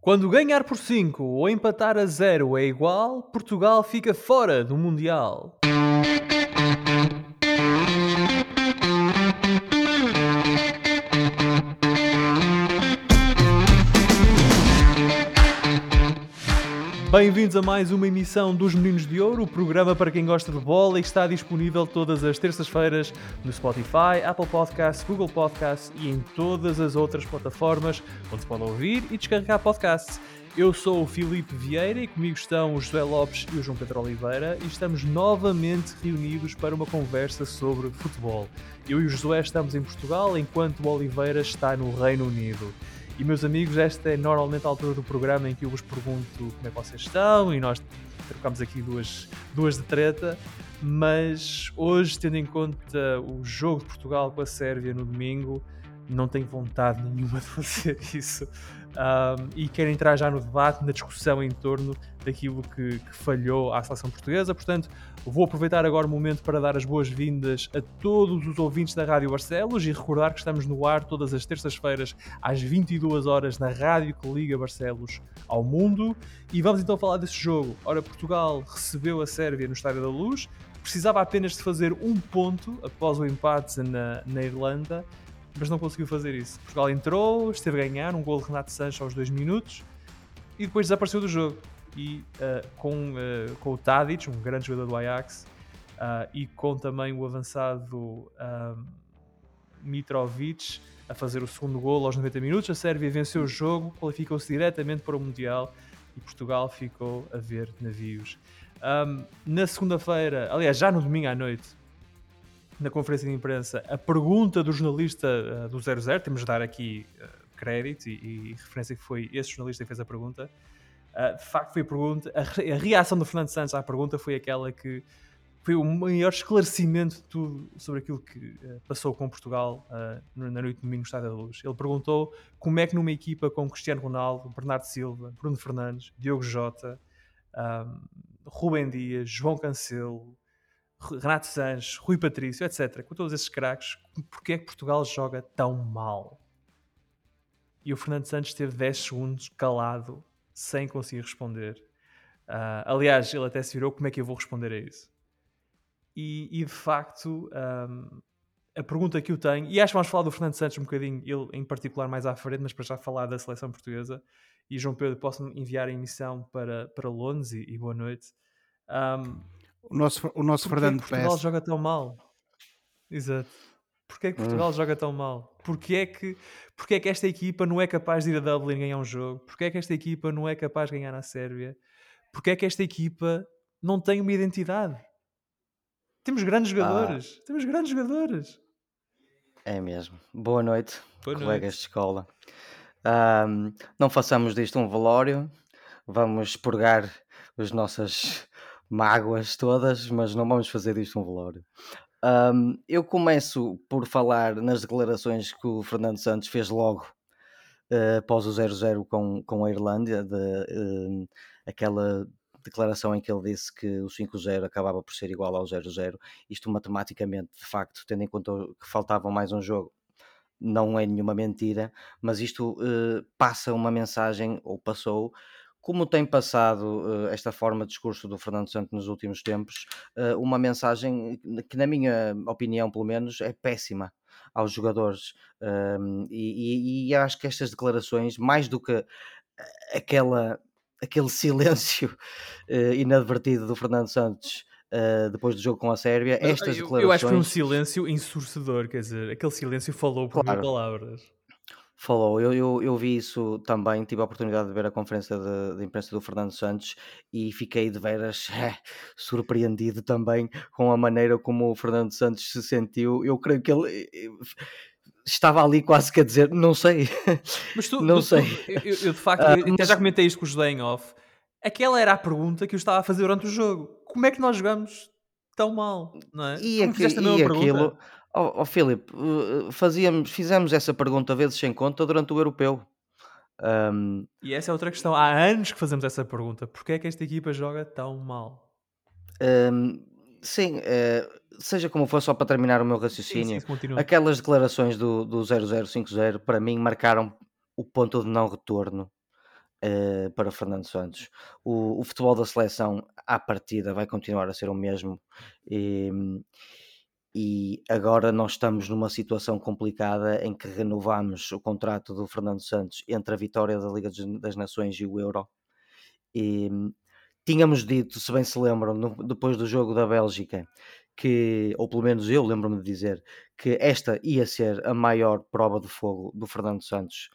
Quando ganhar por 5 ou empatar a 0 é igual, Portugal fica fora do Mundial. Bem-vindos a mais uma emissão dos Meninos de Ouro, o programa para quem gosta de bola e está disponível todas as terças-feiras no Spotify, Apple Podcasts, Google Podcasts e em todas as outras plataformas onde se pode ouvir e descarregar podcasts. Eu sou o Filipe Vieira e comigo estão o José Lopes e o João Pedro Oliveira e estamos novamente reunidos para uma conversa sobre futebol. Eu e o José estamos em Portugal enquanto o Oliveira está no Reino Unido. E meus amigos, esta é normalmente a altura do programa em que eu vos pergunto como é que vocês estão e nós trocamos aqui duas, duas de treta, mas hoje, tendo em conta o jogo de Portugal com a Sérvia no domingo, não tenho vontade nenhuma de fazer isso. Um, e quero entrar já no debate, na discussão em torno daquilo que, que, falhou à seleção portuguesa. Portanto, vou aproveitar agora o momento para dar as boas-vindas a todos os ouvintes da Rádio Barcelos e recordar que estamos no ar todas as terças-feiras às 22 horas na rádio que liga Barcelos ao mundo. E vamos então falar desse jogo. Ora, Portugal recebeu a Sérvia no Estádio da Luz, precisava apenas de fazer um ponto após o empate na, na Irlanda mas não conseguiu fazer isso. Portugal entrou, esteve a ganhar, um gol de Renato Sanches aos 2 minutos e depois desapareceu do jogo. E uh, com, uh, com o Tadic, um grande jogador do Ajax, uh, e com também o avançado Mitrovic a fazer o segundo gol aos 90 minutos, a Sérvia venceu o jogo, qualificou-se diretamente para o Mundial e Portugal ficou a ver navios. Um, na segunda-feira, aliás, já no domingo à noite, na conferência de imprensa a pergunta do jornalista uh, do 00, temos de dar aqui crédito e, e, referência que foi esse jornalista que fez a pergunta. Uh, de facto, foi a pergunta. A, reação do Fernando Santos à pergunta foi aquela que foi o maior esclarecimento de tudo sobre aquilo que uh, passou com Portugal uh, na noite de domingo no Estádio da Luz. Ele perguntou como é que numa equipa com Cristiano Ronaldo, Bernardo Silva, Bruno Fernandes, Diogo Jota, um, Rubem Dias, João Cancelo, Renato Sanches, Rui Patrício, etc., com todos esses craques, porque é que Portugal joga tão mal? E o Fernando Santos teve 10 segundos calado, sem conseguir responder. Uh, aliás, ele até se virou: como é que eu vou responder a isso? E, e de facto, um, a pergunta que eu tenho, e acho que vamos falar do Fernando Santos um bocadinho, ele em particular mais à frente, mas para já falar da seleção portuguesa. E João Pedro, posso enviar a emissão para, para Londres e, e boa noite. Um, o nosso, o nosso Fernando Portugal Pérez. joga tão mal? Exato. Porquê que Portugal hum. joga tão mal? Porquê é, que, porquê é que esta equipa não é capaz de ir a Dublin ganhar um jogo? Porquê é que esta equipa não é capaz de ganhar na Sérvia? Porquê é que esta equipa não tem uma identidade? Temos grandes ah. jogadores. Ah. Temos grandes jogadores. É mesmo. Boa noite, Boa colegas noite. de escola. Um, não façamos disto um velório. Vamos purgar as nossas mágoas todas, mas não vamos fazer disto um velório. Um, eu começo por falar nas declarações que o Fernando Santos fez logo uh, após o 0-0 com, com a Irlândia, de, uh, aquela declaração em que ele disse que o 5-0 acabava por ser igual ao 0-0. Isto matematicamente, de facto, tendo em conta que faltava mais um jogo, não é nenhuma mentira, mas isto uh, passa uma mensagem, ou passou, como tem passado uh, esta forma de discurso do Fernando Santos nos últimos tempos, uh, uma mensagem que, na minha opinião, pelo menos, é péssima aos jogadores. Uh, e, e, e, acho que estas declarações, mais do que aquela, aquele silêncio inadvertido do Fernando Santos. depois do jogo com a Sérvia, estas eu, declarações. Eu acho que foi um silêncio ensurdecedor, quer dizer, aquele silêncio falou por claro. mil palavras. Falou, eu, eu, eu vi isso também, tive a oportunidade de ver a conferência de, de imprensa do Fernando Santos e fiquei de veras é, surpreendido também com a maneira como o Fernando Santos se sentiu. Eu creio que ele eh, estava ali quase que a dizer, não sei, mas tu, não tu, sei. Tu, eu, eu, de facto, uh, até mas... já comentei isto com o José em off. Aquela era a pergunta que eu estava a fazer durante o jogo. Como é que nós jogamos tão mal? Não é? E, e aquilo, Ó oh, Filipe, uh, fazíamos, fizemos essa pergunta vezes sem conta durante o europeu. Um... E essa é outra questão. Há anos que fazemos essa pergunta. Porquê é que esta equipa joga tão mal? Um, sim, uh, seja como for, só para terminar o meu raciocínio, sim, sim, aquelas declarações do, do 0050 para mim marcaram o ponto de não retorno uh, para Fernando Santos. O, o, futebol da seleção, à partida, vai continuar a ser o mesmo. E, e agora nós estamos numa situação complicada em que renovamos o contrato do Fernando Santos entre a vitória da Liga das Nações e o Euro. E tínhamos dito, se bem se lembram, no, depois do jogo da Bélgica, que, ou pelo menos eu lembro-me de dizer, que esta ia ser a maior prova de fogo do Fernando Santos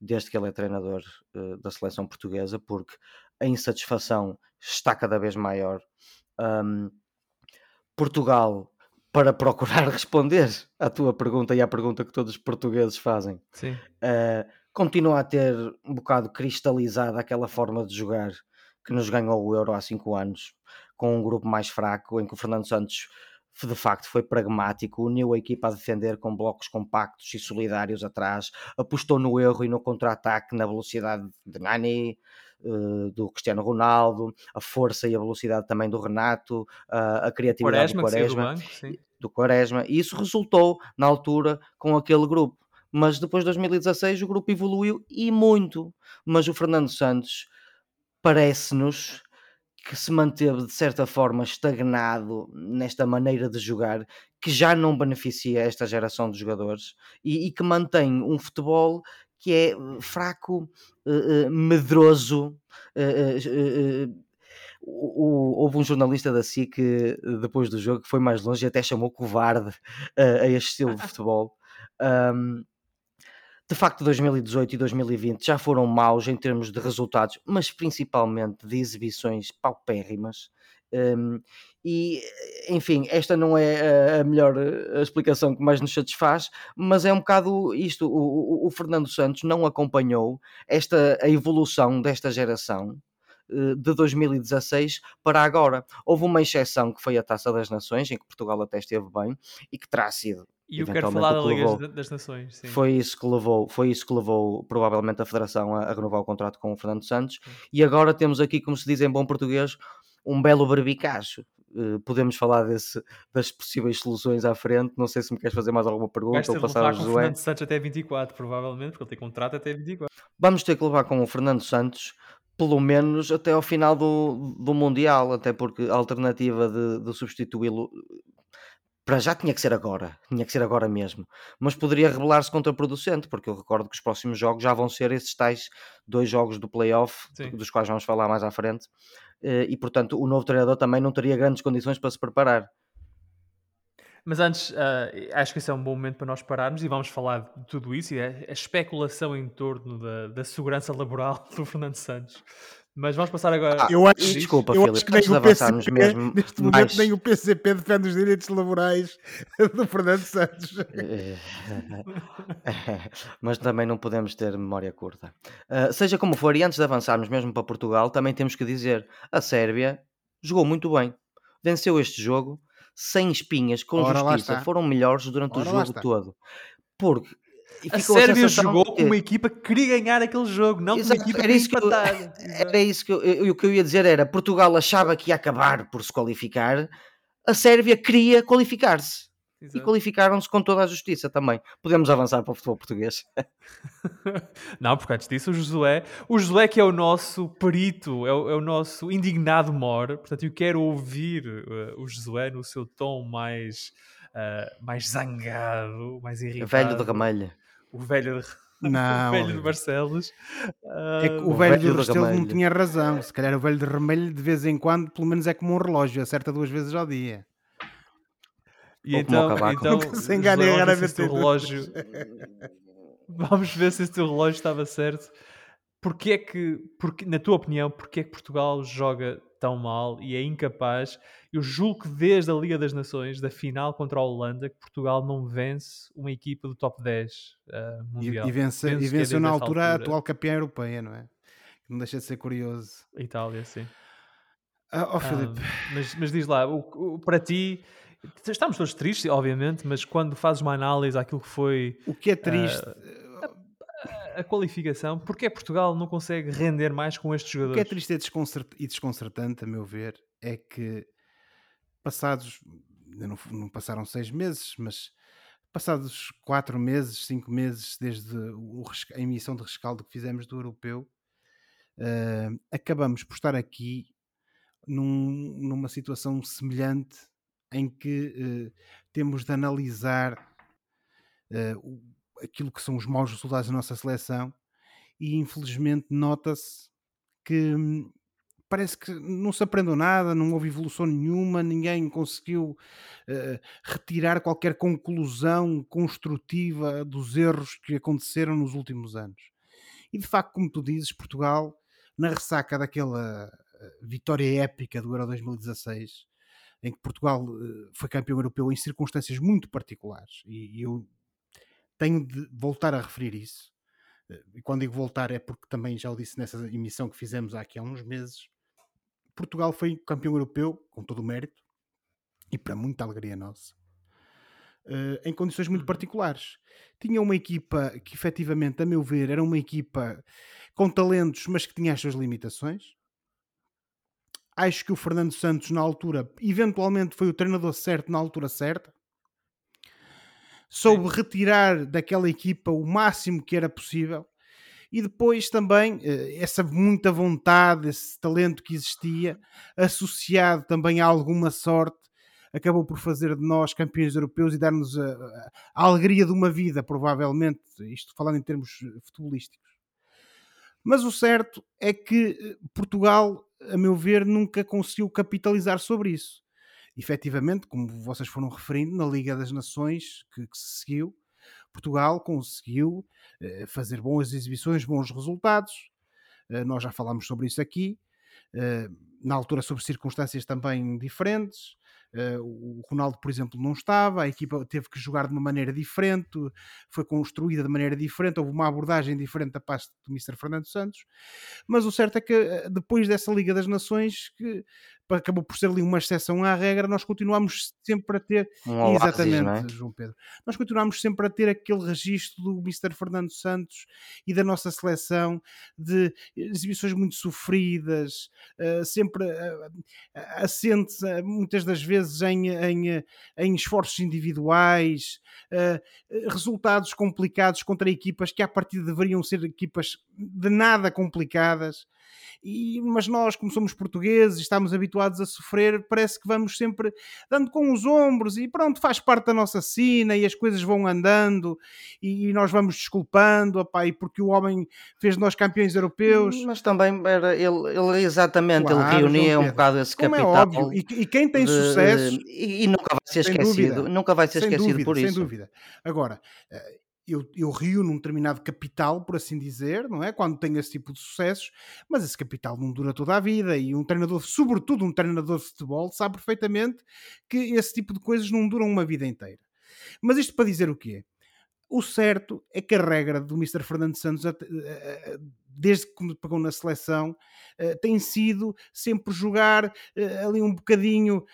desde que ele é treinador uh, da seleção portuguesa, porque a insatisfação está cada vez maior. Um, Portugal, para procurar responder à tua pergunta e à pergunta que todos os portugueses fazem, uh, continua a ter um bocado cristalizada aquela forma de jogar que nos ganhou o Euro há cinco anos, com um grupo mais fraco, em que o Fernando Santos de facto foi pragmático, uniu a equipa a defender com blocos compactos e solidários atrás, apostou no erro e no contra-ataque, na velocidade de Nani, eh, do Cristiano Ronaldo, a força e a velocidade também do Renato, a criatividade Quaresma, do Quaresma, do, banco, do Quaresma, e isso resultou na altura com aquele grupo. Mas depois de 2016 o grupo evoluiu e muito. Mas o Fernando Santos parece-nos que se manteve de certa forma estagnado nesta maneira de jogar que já não beneficia esta geração de jogadores e, e que mantém um futebol que é eh, fraco, uh, uh, medroso. Uh, o, houve um jornalista da SIC depois do jogo que foi mais longe e até chamou covarde a este estilo de futebol. Um, de facto, 2018 e 2020 já foram maus em termos de resultados, mas principalmente de exibições paupérrimas. Um, e, enfim, esta não é a melhor a explicação que mais nos satisfaz, mas é um bocado isto: o, o, o Fernando Santos não acompanhou esta, a evolução desta geração eh, de 2016 para agora. Houve uma exceção que foi a Taça das Nações, em que Portugal até esteve bem e que terá sido e eu quero falar da Liga das Nações. Sim. Foi isso que levou, foi isso que levou provavelmente a Federação a, a renovar o contrato com o Fernando Santos. Sim. E agora temos aqui, como se diz em bom português, um belo barbicacho. Uh, podemos falar desse, das possíveis soluções à frente. Não sei se me queres fazer mais alguma pergunta ou passar ao. Com o Fernando Santos até 24, provavelmente, porque ele tem contrato até 24. Vamos ter que levar com o Fernando Santos pelo menos até ao final do, do Mundial, até porque a alternativa de, de substituí-lo para já tinha que ser agora, tinha que ser agora mesmo, mas poderia rebelar-se contraproducente, porque eu recordo que os próximos jogos já vão ser esses tais dois jogos do playoff, Sim. dos quais vamos falar mais à frente, eh, e portanto o novo treinador também não teria grandes condições para se preparar. Mas antes, uh, acho que esse é um bom momento para nós pararmos e vamos falar de tudo isso e a, a especulação em torno da, da segurança laboral do Fernando Santos. Mas vamos passar agora. Ah, eu acho, desculpa, eu Filipe, acho que nem o PCP, mesmo neste mais... momento nem o PCP defende os direitos laborais do Fernando Santos. Mas também não podemos ter memória curta. Uh, seja como for, e antes de avançarmos mesmo para Portugal, também temos que dizer: a Sérvia jogou muito bem, venceu este jogo sem espinhas, com Ora, justiça, foram melhores durante Ora, o jogo todo. Porque a Sérvia jogou com uma equipa que queria ganhar aquele jogo, não Exato, com uma equipa era isso que eu, Era isso que eu, eu, que eu ia dizer, era Portugal achava que ia acabar por se qualificar, a Sérvia queria qualificar-se. E qualificaram-se com toda a justiça também. Podemos avançar para o futebol português. não, porque antes disso o Josué, o Josué que é o nosso perito, é o, é o nosso indignado mor, portanto eu quero ouvir uh, o Josué no seu tom mais, uh, mais zangado, mais irritado. Velho de ramelha o velho não, o velho de Barcelos. É que o, o velho, velho de Restelo não tinha razão. Se calhar o velho de Remelho, de vez em quando, pelo menos é como um relógio, acerta duas vezes ao dia. E Ou então, então se engane raramente o relógio. Vamos ver se esse relógio estava certo. Porquê é que, porque, na tua opinião, porquê é que Portugal joga tão mal e é incapaz. Eu julgo que desde a Liga das Nações, da final contra a Holanda, que Portugal não vence uma equipa do top 10 uh, eh, mundial. E, e, vence, e é venceu é na altura, altura, a atual campeã europeia, não é? Não deixa de ser curioso. A Itália, sim. Ah, oh, Filipe. Ah, mas, mas diz lá, o, o, para ti, estamos todos tristes, obviamente, mas quando fazes uma análise àquilo que foi. O que é triste. Uh, a qualificação, porque é Portugal não consegue render mais com estes jogadores? O que é triste e desconcertante, a meu ver, é que passados, não, não passaram seis meses, mas passados quatro meses, cinco meses desde o, a emissão de rescaldo que fizemos do europeu, uh, acabamos por estar aqui num, numa situação semelhante em que uh, temos de analisar uh, aquilo que são os maus resultados da nossa seleção e infelizmente nota-se que hum, parece que não se aprendeu nada, não houve evolução nenhuma, ninguém conseguiu uh, retirar qualquer conclusão construtiva dos erros que aconteceram nos últimos anos. E de facto, como tu dizes, Portugal, na ressaca daquela vitória épica do Euro 2016, em que Portugal uh, foi campeão europeu em circunstâncias muito particulares, e, eu tenho de voltar a referir isso. Uh, e quando digo voltar é porque também já o disse nessa emissão que fizemos há aqui há uns meses. Portugal foi campeão europeu, com todo o mérito, e para muita alegria nossa. Uh, em condições muito uhum. particulares. Tinha uma equipa que, efetivamente, a meu ver, era uma equipa com talentos, mas que tinha as suas limitações. Acho que o Fernando Santos, na altura, eventualmente foi o treinador certo na altura certa. Soube retirar daquela equipa o máximo que era possível. E depois também eh, essa muita vontade, esse talento que existia, associado também a alguma sorte, acabou por fazer de nós campeões europeus e dar-nos a, a, alegria de uma vida, provavelmente, isto falando em termos futebolísticos. Mas o certo é que eh, Portugal a meu ver, nunca conseguiu capitalizar sobre isso. Efetivamente, como vocês foram referindo, na Liga das Nações que, que se seguiu, Portugal conseguiu eh, fazer boas exibições, bons resultados. Eh, nós já falámos sobre isso aqui. Eh, na altura, sobre circunstâncias também diferentes. Uh, o Ronaldo, por exemplo, não estava, a equipa teve que jogar de uma maneira diferente, foi construída de maneira diferente, houve uma abordagem diferente da parte do Mr. Fernando Santos, mas o certo é que eh, depois dessa Liga das Nações, que acabou por ser ali uma exceção à regra, nós continuamos sempre a ter. Um exatamente, é? João Pedro. Nós continuamos sempre a ter aquele registro do Mr. Fernando Santos e da nossa seleção de exibições muito sofridas, uh, sempre uh, assentes uh, muitas das vezes em, em, em esforços individuais, resultados complicados contra equipas que à partida deveriam ser equipas de nada complicadas. E, mas nós, como somos portugueses, estamos habituados a sofrer, parece que vamos sempre dando com os ombros e pronto, faz parte da nossa sina e as coisas vão andando e, e nós vamos desculpando, opá, e porque o homem fez de nós campeões europeus. Mas também era, ele, ele exatamente, claro, ele reunia um bocado esse como capital. É óbvio. E, e quem tem de, sucesso... E, e, nunca vai ser esquecido, dúvida, nunca vai ser esquecido dúvida, por isso. Sem dúvida. Agora, eh, eu, eu rio num determinado capital, por assim dizer, não é? Quando tenho esse tipo de sucessos, mas esse capital não dura toda a vida e um treinador, sobretudo um treinador de futebol, sabe perfeitamente que esse tipo de coisas não duram uma vida inteira. Mas isto para dizer o quê? O certo é que a regra do Mr. Fernando Santos, eh, eh, desde que pegou na seleção, eh, tem sido sempre jogar ali um bocadinho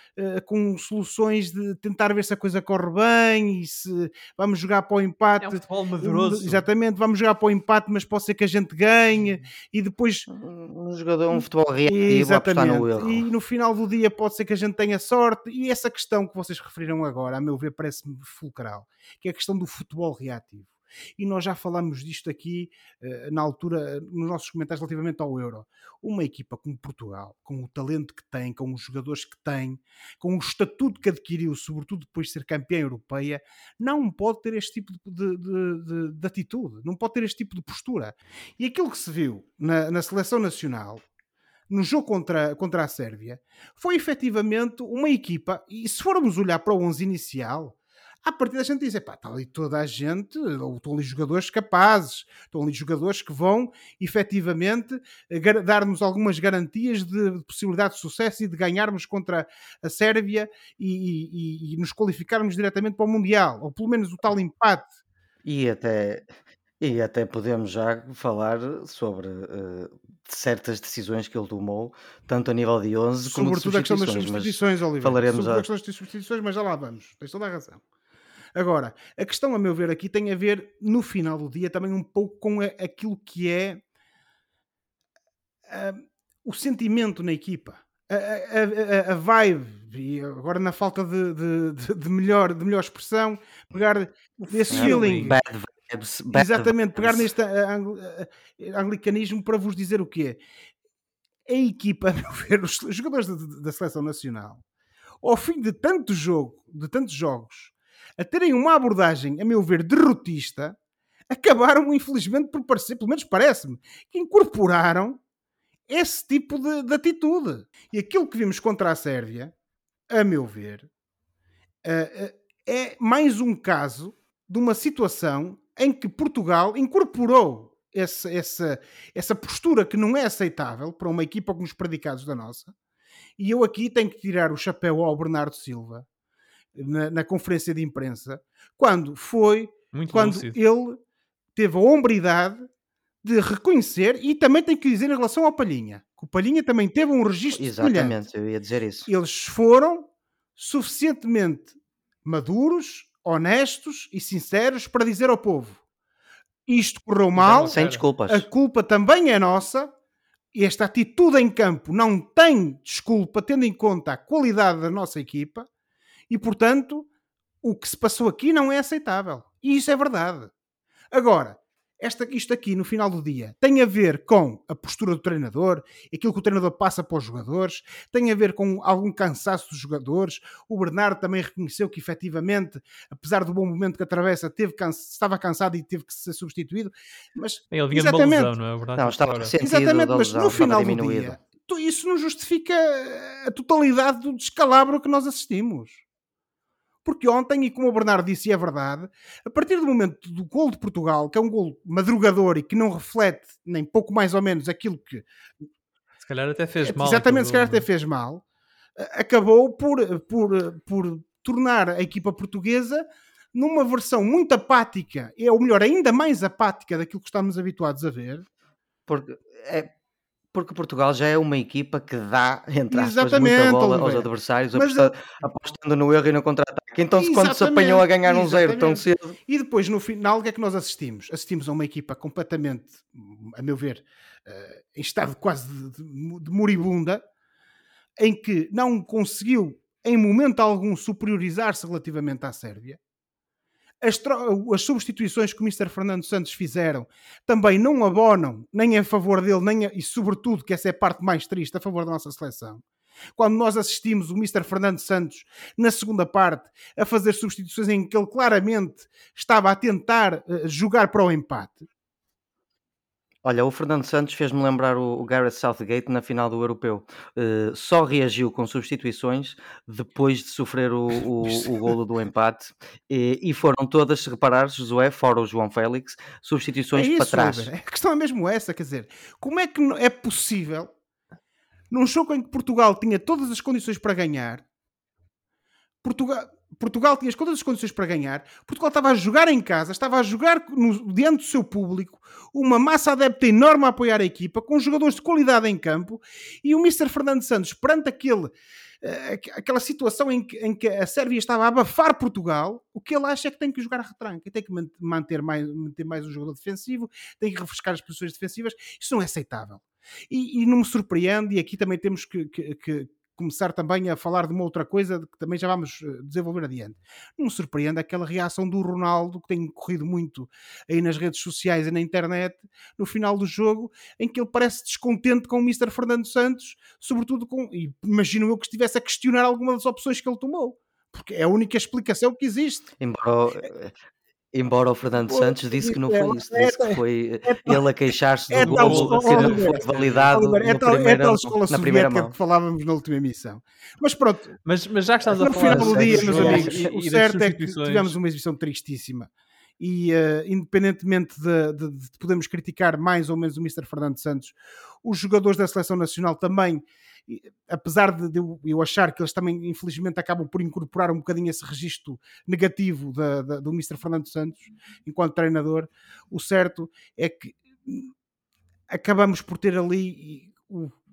com soluções de tentar ver se a coisa corre bem e se vamos jogar para o empate. É um futebol madroso. Exatamente, vamos jogar para o empate, mas pode ser que a gente ganhe e depois. Um jogador, um futebol reativo, Exatamente. no erro. E no final do dia pode ser que a gente tenha sorte. E essa questão que vocês referiram agora, a meu ver, parece-me fulcral, que é a questão do futebol reativo. E nós já falamos disto aqui uh, na altura, nos nossos comentários relativamente ao Euro. Uma equipa como Portugal, com o talento que tem, com os jogadores que tem, com o estatuto que adquiriu, sobretudo depois de ser campeã europeia, não pode ter este tipo de, de, de, de atitude, não pode ter este tipo de postura. E aquilo que se viu na, na seleção nacional no jogo contra, contra a Sérvia foi efetivamente uma equipa, e se formos olhar para o 11 inicial, à partida a gente diz, pá, está ali toda a gente, ou estão ali jogadores capazes, estão ali jogadores que vão efetivamente dar-nos algumas garantias de possibilidade de sucesso e de ganharmos contra a Sérvia e, e, e nos qualificarmos diretamente para o Mundial, ou pelo menos o tal empate. E até, e até podemos já falar sobre uh, certas decisões que ele tomou, tanto a nível de 11 como Sobretudo de a questão das substituições, Oliver. Falaremos Sobretudo a... a questão das substituições, mas já lá vamos. Tens toda a razão. Agora, a questão, a meu ver, aqui tem a ver, no final do dia, também um pouco com a, aquilo que é uh, o sentimento na equipa. A, a, a, vibe, e agora na falta de, de, de, melhor, de melhor expressão, pegar esse feeling. Bad exatamente, pegar neste anglicanismo para vos dizer o quê? A equipa, a meu ver, os jogadores da, da seleção nacional, ao fim de tanto jogo, de tantos jogos, a terem uma abordagem, a meu ver, derrotista, acabaram, infelizmente, por parecer, pelo menos parece-me, que incorporaram esse tipo de, de, atitude. E aquilo que vimos contra a Sérvia, a meu ver, é mais um caso de uma situação em que Portugal incorporou essa, essa, essa postura que não é aceitável para uma equipa com os predicados da nossa. E eu aqui tenho que tirar o chapéu ao Bernardo Silva na, na conferência de imprensa quando foi Muito quando lúcido. ele teve a hombridade de reconhecer e também tem que dizer em relação ao Palhinha. Que o Palhinha também teve um registro Exatamente, semelhante. eu ia dizer isso. Eles foram suficientemente maduros, honestos e sinceros para dizer ao povo: isto correu mal, sem desculpas. A culpa também é nossa. E esta atitude em campo não tem desculpa, tendo em conta a qualidade da nossa equipa, e portanto, o que se passou aqui não é aceitável. E isso é verdade. Agora, esta, isto aqui, no final do dia, tem a ver com a postura do treinador, aquilo que o treinador passa para os jogadores, tem a ver com algum cansaço dos jogadores. O Bernardo também reconheceu que, efetivamente, apesar do bom momento que atravessa, teve estava cansado e teve que ser substituído. Mas, Ele vinha exatamente, de uma lesão, não é? Verdade, não, estava exatamente, mas no final do dia, isso não justifica a totalidade do descalabro que nós assistimos. Porque ontem, e como o Bernardo disse, e é verdade, a partir do momento do gol de Portugal, que é um gol madrugador e que não reflete nem pouco mais ou menos aquilo que. Se calhar até fez mal. Exatamente, se calhar até fez mal. Acabou por, por, por tornar a equipa portuguesa numa versão muito apática, ou melhor, ainda mais apática daquilo que estamos habituados a ver. Porque é, porque Portugal já é uma equipa que dá, entre aspas, muita bola aos adversários, Mas, apostando, apostando no erro e no contra-ataque. Então, quando se apanhou a ganhar um zero tão cedo. E depois, no final, o que é que nós assistimos? Assistimos a uma equipa completamente, a meu ver, uh, em estado quase de, de, de moribunda, em que não conseguiu, em momento algum, superiorizar-se relativamente à Sérvia as, as, substituições que o Mr. Fernando Santos fizeram também não abonam nem a favor dele, nem a, e sobretudo, que essa é a parte mais triste, a favor da nossa seleção. Quando nós assistimos o Mr. Fernando Santos na segunda parte a fazer substituições em que ele claramente estava a tentar uh, jogar para o empate, Olha, o Fernando Santos fez-me lembrar o, Gareth Southgate na final do Europeu. Uh, só reagiu com substituições depois de sofrer o, o, o golo do empate e, e, foram todas, se reparares, Josué, fora o João Félix, substituições é isso, para trás. A questão é mesmo essa, quer dizer, como é que é possível num jogo em que Portugal tinha todas as condições para ganhar, Portugal Portugal tinha todas as condições para ganhar. Portugal estava a jogar em casa, estava a jogar no, diante do seu público, uma massa adepta enorme a apoiar a equipa, com jogadores de qualidade em campo. E o Mr. Fernando Santos, perante aquele, uh, aquela situação em que, em que, a Sérvia estava a abafar Portugal, o que ele acha é que tem que jogar a retranca, tem que manter mais, manter mais um jogador defensivo, tem que refrescar as posições defensivas. Isso não é aceitável. E, e não me surpreende, e aqui também temos que, que, que começar também a falar de uma outra coisa que também já vamos eh, desenvolver adiante. Não me surpreende aquela reação do Ronaldo, que tem corrido muito aí nas redes sociais e na internet, no final do jogo, em que ele parece descontente com o Mr. Fernando Santos, sobretudo com, e imagino eu que estivesse a questionar alguma das opções que ele tomou porque é a única explicação que existe. Embora eh, Embora o Fernando Pô, Santos disse que não foi isso, disse que foi é, ele a queixar-se é do gol que não foi validado é, tal, primeira, é tal escola na primeira mão. que falávamos na última emissão. Mas pronto, mas, mas já que estamos a falar... No final do dia, meus amigos, e, o e certo é que tivemos uma exibição tristíssima. E uh, independentemente de, de, de podermos criticar mais ou menos o Mr. Fernando Santos, os jogadores da Seleção Nacional também apesar de, eu achar que eles também, infelizmente, acabam por incorporar um bocadinho esse registro negativo da, da, do Mr. Fernando Santos enquanto treinador, o certo é que acabamos por ter ali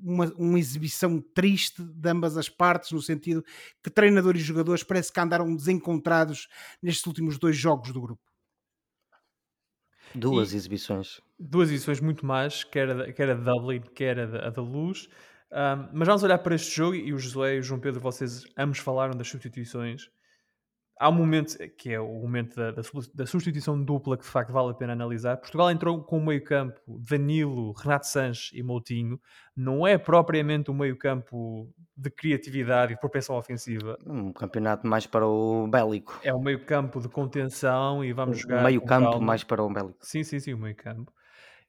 uma, uma, exibição triste de ambas as partes, no sentido que treinador e jogadores parece que andaram desencontrados nestes últimos dois jogos do grupo. Duas e exibições. Duas exibições muito más, quer a, quer a de Dublin, quer a a da Luz. Um, mas vamos olhar para este jogo e o Josué e o João Pedro, vocês ambos falaram das substituições. Há um momento que é o momento da, da, substituição dupla que de facto vale a pena analisar. Portugal entrou com o meio-campo Danilo, Renato Sanches e Moutinho. Não é propriamente um meio-campo de criatividade e de propensão ofensiva. Um campeonato mais para o bélico. É um meio-campo de contenção e vamos jogar. Meio-campo mais para o bélico. Sim, sim, sim, o meio-campo.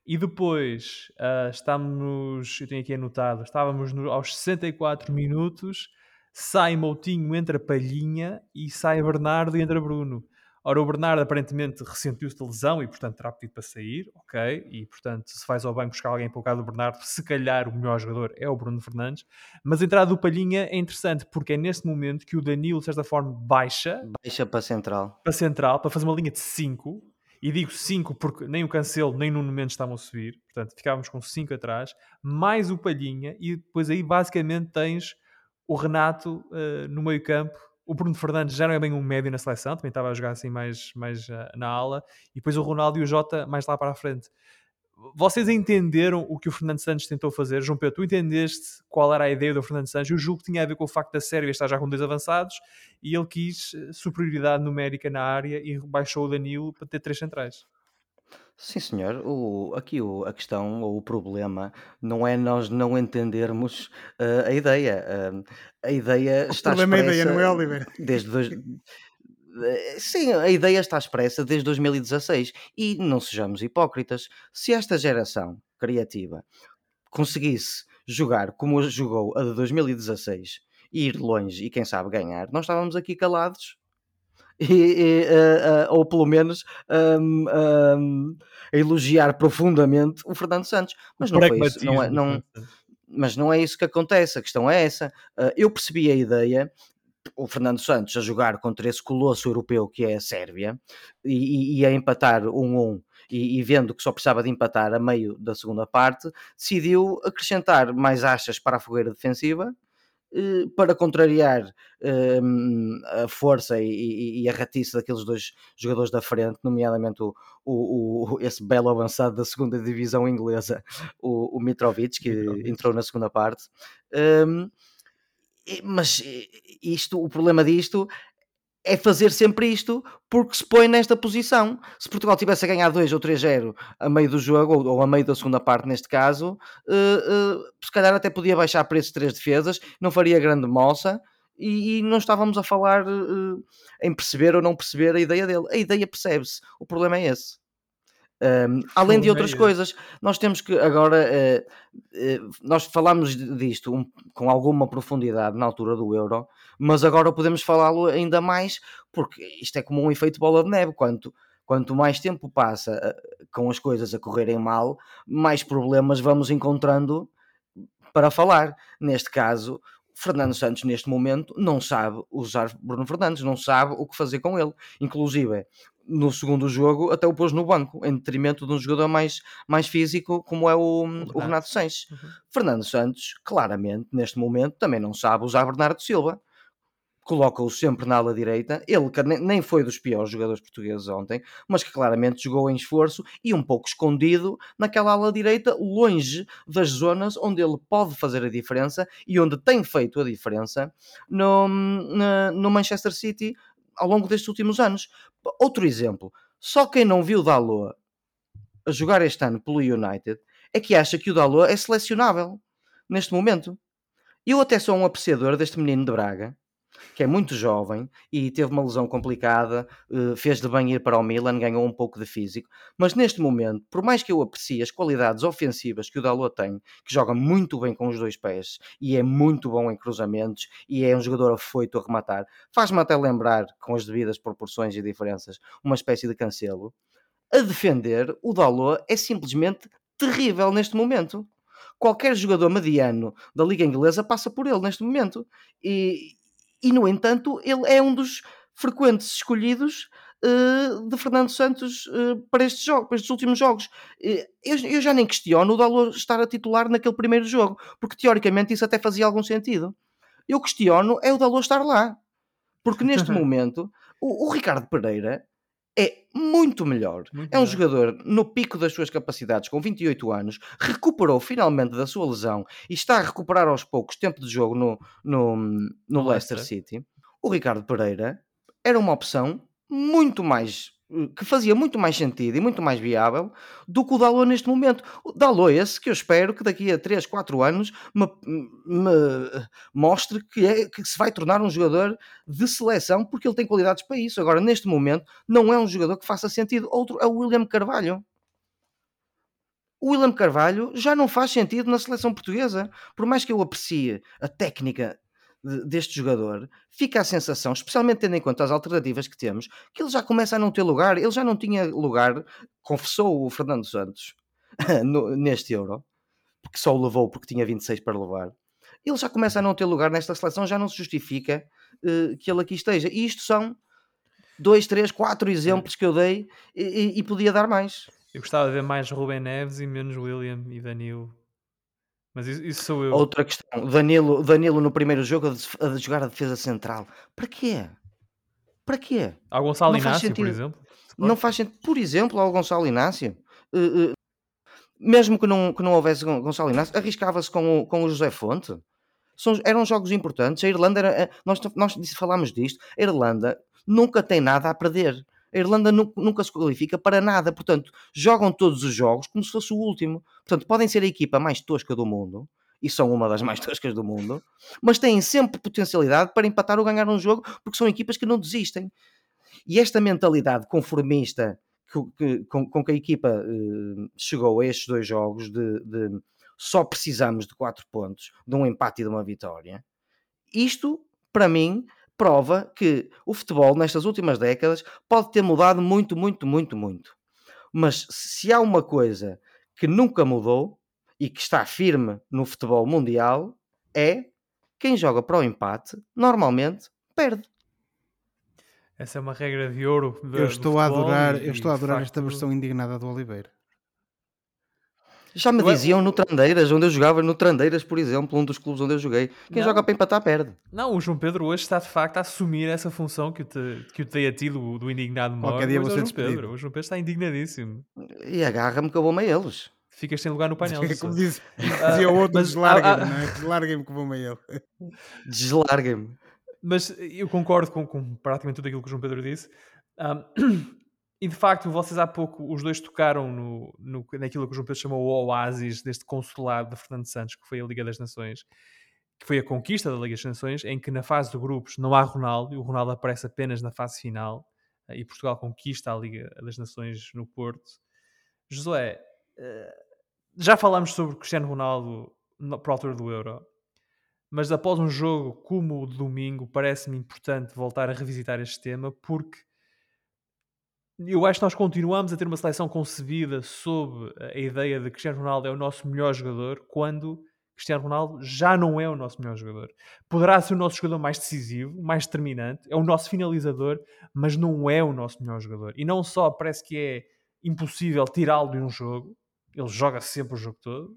E depois uh, estamos, eu tenho aqui anotado, estávamos no, aos 64 minutos sai Moutinho, entra Palhinha e sai Bernardo e entra Bruno. Ora, o Bernardo aparentemente ressentiu-se de lesão e, portanto, terá pedido para sair, ok? E, portanto, se vais ao banco buscar alguém para o caso do Bernardo, se calhar o melhor jogador é o Bruno Fernandes. Mas a entrada do Palhinha é interessante porque é neste momento que o Danilo, de certa forma, baixa. Baixa para central. Para central, para fazer uma linha de 5. E digo 5 porque nem o Cancelo nem o Nuno Mendes estavam a subir. Portanto, ficávamos com 5 atrás. Mais o Palhinha. E depois aí, basicamente, tens o Renato uh, no meio campo, o Bruno Fernandes já não é bem um médio na seleção, também estava a jogar assim mais, mais uh, na ala, e depois o Ronaldo e o Jota mais lá para a frente. Vocês entenderam o que o Fernando Santos tentou fazer? João Pedro, tu entendeste qual era a ideia do Fernando Santos? Eu julgo que tinha a ver com o facto da Sérvia estar já com dois avançados e ele quis eh, superioridade numérica na área e baixou o Danilo para ter três centrais. Sim, senhor. O, aqui o, a questão ou o problema não é nós não entendermos uh, a ideia. Uh, a ideia o está problema expressa. É a ideia, não é, Oliver? Desde dois, eh, Sim, a ideia está expressa desde 2016 e não sejamos hipócritas. Se esta geração criativa conseguisse jogar como jogou a de 2016 e ir longe e quem sabe ganhar, nós estávamos aqui calados e, e uh, uh, ou pelo menos um, um, a elogiar profundamente o Fernando Santos. Mas não foi isso. Não é, não, mas não é isso que acontece. A questão é essa. Uh, eu percebi a ideia. O Fernando Santos a jogar contra esse colosso europeu que é a Sérvia e, e a empatar 1-1 um, e, e, vendo que só precisava de empatar a meio da segunda parte, decidiu acrescentar mais achas para a fogueira defensiva eh, para contrariar uh, a força e, e, a ratice daqueles dois jogadores da frente, nomeadamente o, o, o, esse belo avançado da segunda divisão inglesa, o, o Mitrovic, que Mitrovic. entrou na segunda parte. Um, mas isto, o problema disto é fazer sempre isto porque se põe nesta posição. Se Portugal tivesse a ganhar 2 ou 3-0 a meio do jogo, ou, a meio da segunda parte, neste caso, uh, uh, se calhar até podia baixar para esses três defesas, não faria grande moça e, e não estávamos a falar uh, em perceber ou não perceber a ideia dele. A ideia percebe-se, o problema é esse. Um, além de outras coisas, nós temos que agora, uh, uh, nós falámos disto um, com alguma profundidade na altura do Euro, mas agora podemos falá-lo ainda mais, porque isto é como um efeito bola de neve, quanto, quanto mais tempo passa uh, com as coisas a correrem mal, mais problemas vamos encontrando para falar. Neste caso, Fernando Santos, neste momento, não sabe usar Bruno Fernandes, não sabe o que fazer com ele. Inclusive, no segundo jogo até o pôs no banco, em detrimento de um jogador mais, mais físico como é o, o Renato Sanches. Uhum. Fernando Santos, claramente, neste momento, também não sabe usar Bernardo Silva. Coloca-o sempre na ala direita. Ele que nem foi dos piores jogadores portugueses ontem, mas que claramente jogou em esforço e um pouco escondido naquela ala direita, longe das zonas onde ele pode fazer a diferença e onde tem feito a diferença no, no Manchester City ao longo destes últimos anos. Outro exemplo, só quem não viu Dalot a jogar este ano pelo United é que acha que o Dalot é selecionável neste momento. Eu até sou um apreciador deste menino de Braga, que é muito jovem e teve uma lesão complicada, eh, fez de bem ir para o Milan, ganhou um pouco de físico, mas neste momento, por mais que eu aprecie as qualidades ofensivas que o Dalot tem, que joga muito bem com os dois pés e é muito bom em cruzamentos e é um jogador afoito a rematar, faz-me até lembrar, com as devidas proporções e diferenças, uma espécie de cancelo. A defender, o Dalot é simplesmente terrível neste momento qualquer jogador mediano da Liga Inglesa passa por ele neste momento. E, e no entanto ele é um dos frequentes escolhidos uh, de Fernando Santos uh, para, este jogo, para estes últimos jogos. Uh, eu, eu, já nem questiono o Dalot estar a titular naquele primeiro jogo, porque teoricamente isso até fazia algum sentido. Eu questiono é o Dalot estar lá, porque neste momento o, o Ricardo Pereira é muito melhor. Muito é um jogador no pico das suas capacidades, com 28 anos, recuperou finalmente da sua lesão e está a recuperar aos poucos tempo de jogo no, no, no Leicester City. O Ricardo Pereira era uma opção muito mais que fazia muito mais sentido e muito mais viável do que o Dalot neste momento. O Dalot esse que eu espero que daqui a 3, 4 anos me, me, mostre que, é, que se vai tornar um jogador de seleção porque ele tem qualidades para isso. Agora, neste momento, não é um jogador que faça sentido. Outro é o William Carvalho. O William Carvalho já não faz sentido na seleção portuguesa. Por mais que eu aprecie a técnica deste jogador, fica a sensação, especialmente tendo em conta as alternativas que temos, que ele já começa a não ter lugar. Ele já não tinha lugar, confessou o Fernando Santos no, neste Euro, porque só o levou porque tinha 26 para levar. Ele já começa a não ter lugar nesta seleção, já não se justifica uh, que ele aqui esteja. E isto são dois, três, quatro exemplos que eu dei e, e podia dar mais. Eu gostava de ver mais Rubem Neves e menos William e Danilo mas isso, isso, sou eu. Outra questão, Danilo, Danilo no primeiro jogo a, a jogar a defesa central. Para quê? Para quê? Ao Gonçalo Inácio, por exemplo? Não faz sentido. Por exemplo, ao Gonçalo Inácio. Uh, uh, mesmo que não, que não houvesse Gonçalo Inácio, arriscava-se com o, com o José Fonte. São, eram jogos importantes. A Irlanda era. Eh, nós, nós falámos disto. A Irlanda nunca tem nada a perder. A Irlanda nunca se qualifica para nada, portanto, jogam todos os jogos como se fosse o último. Portanto, podem ser a equipa mais tosca do mundo, e são uma das mais toscas do mundo, mas têm sempre potencialidade para empatar ou ganhar um jogo, porque são equipas que não desistem. E esta mentalidade conformista que, que, com, com, que a equipa uh, chegou a estes dois jogos, de, de só precisamos de quatro pontos, de um empate e de uma vitória, isto, para mim, prova que o futebol nestas últimas décadas pode ter mudado muito, muito, muito, muito. Mas se há uma coisa que nunca mudou e que está firme no futebol mundial é quem joga para o empate normalmente perde. Essa é uma regra de ouro. Eu estou a adorar, eu estou a adorar facto... esta versão indignada do Oliveira. Já me diziam no Trandeiras, onde eu jogava no Trandeiras, por exemplo, um dos clubes onde eu joguei. Quem não. joga para empatar perde. Não, o João Pedro hoje está de facto a assumir essa função que, te, que o tem a ti do, do indignado maior. Qualquer dia é o João Pedro. O João Pedro está indignadíssimo. E agarra-me que eu vou-me a eles. Ficas sem lugar no painel. Como diz, dizia o outro, deslarguem-me, não é? Deslarguem-me que vou-me a ele. Deslarguem-me. Mas eu concordo com, com, praticamente tudo aquilo que o João Pedro disse. Um, E de facto, vocês há pouco, os dois tocaram no, no, naquilo que o João Pedro chamou o oásis deste consulado de Fernando Santos, que foi a Liga das Nações, que foi a conquista da Liga das Nações, em que na fase de grupos não há Ronaldo, e o Ronaldo aparece apenas na fase final, eh, e Portugal conquista a Liga das Nações no Porto. Josué, eh, já falámos sobre Cristiano Ronaldo por altura do Euro, mas após um jogo como o de domingo, parece-me importante voltar a revisitar este tema, porque eu acho que nós continuamos a ter uma seleção concebida sob a ideia de que Cristiano Ronaldo é o nosso melhor jogador, quando Cristiano Ronaldo já não é o nosso melhor jogador. Poderá ser o nosso jogador mais decisivo, mais determinante, é o nosso finalizador, mas não é o nosso melhor jogador. E não só parece que é impossível tirá-lo de um jogo, ele joga sempre o jogo todo,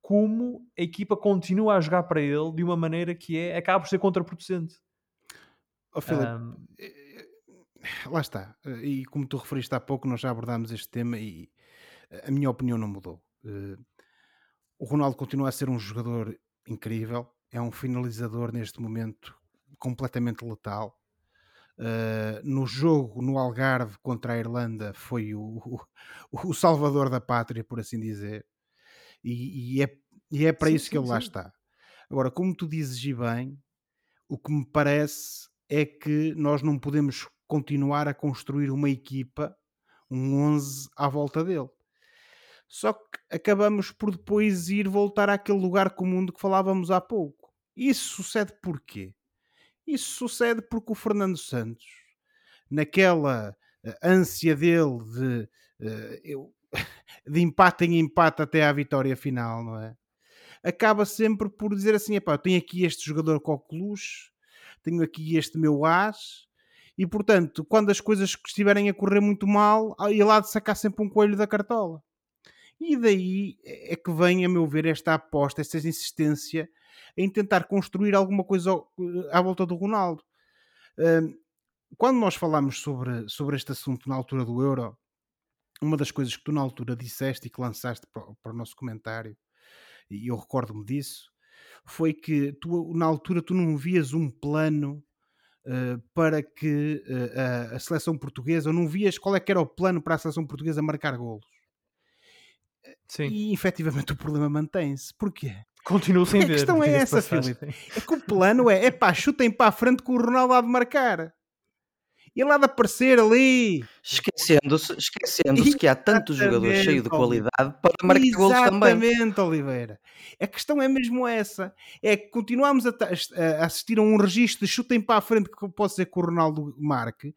como a equipa continua a jogar para ele de uma maneira que é, acaba por ser contraproducente. Oh, Filipe, um, lá está. Eh, e como tu referiste há pouco, nós já abordámos este tema e eh, a minha opinião não mudou. Eh, o Ronaldo continua a ser um jogador incrível, é um finalizador neste momento completamente letal. no jogo no Algarve contra a Irlanda foi o, o, o salvador da pátria, por assim dizer, e, e é, e é para sim, isso sim, que ele sim. lá está. Agora, como tu dizes e bem, o que me parece é que nós não podemos continuar a construir uma equipa, um 11 à volta dele. Só que acabamos por depois ir voltar àquele lugar comum de que falávamos há pouco. Isso sucede porquê? Isso sucede porque o Fernando Santos, naquela uh, ânsia dele de, eu, de empate em empate até à vitória final, não é? Acaba sempre por dizer assim: eu tenho aqui este jogador coqueluche, tenho aqui este meu as, e portanto, quando as coisas estiverem a correr muito mal, ele há de sacar sempre um coelho da cartola. E daí é que vem, a meu ver, esta aposta, esta insistência em tentar construir alguma coisa à volta do Ronaldo. Quando nós falámos sobre, sobre este assunto na altura do Euro, uma das coisas que tu na altura disseste e que lançaste para, para o nosso comentário, e eu recordo-me disso, foi que tu, na altura tu não vias um plano uh, para que uh, a, a, seleção portuguesa, ou não vias qual é que era o plano para a seleção portuguesa marcar golos. Sim. E efetivamente o problema mantém-se. Porquê? Continuo sem ver. A questão é essa, Filipe. É que o plano é, é pá, chutem para a frente com o Ronaldo há de marcar ele há de aparecer ali. Esquecendo-se esquecendo que há tantos jogadores cheios de qualidade para marcar gols também. Exatamente, Oliveira. A questão é mesmo essa. É que continuamos a, a, assistir a um registro de chutem para a frente que pode ser que o Ronaldo marque,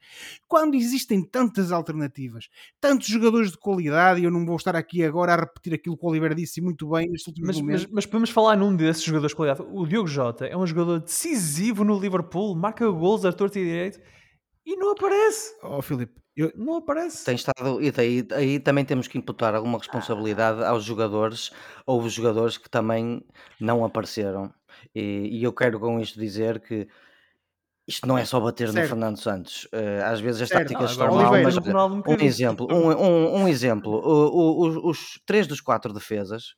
quando existem tantas alternativas, tantos jogadores de qualidade, e eu não vou estar aqui agora a repetir aquilo que o Oliveira disse muito bem neste último mas, momento. Mas, mas podemos falar num desses jogadores de qualidade. O Diogo Jota é um jogador decisivo no Liverpool, marca gols a torto e direito e não aparece. Oh, Filipe, eu... não aparece. Tem estado, e daí aí também temos que imputar alguma responsabilidade aos jogadores. Houve jogadores que também não apareceram. E, e eu quero com isto dizer que isto não é só bater certo. no Fernando Santos. Uh, às vezes as certo. táticas ah, estão mal, mas um, um exemplo, um, um, um exemplo. O, o, os, os, três dos quatro defesas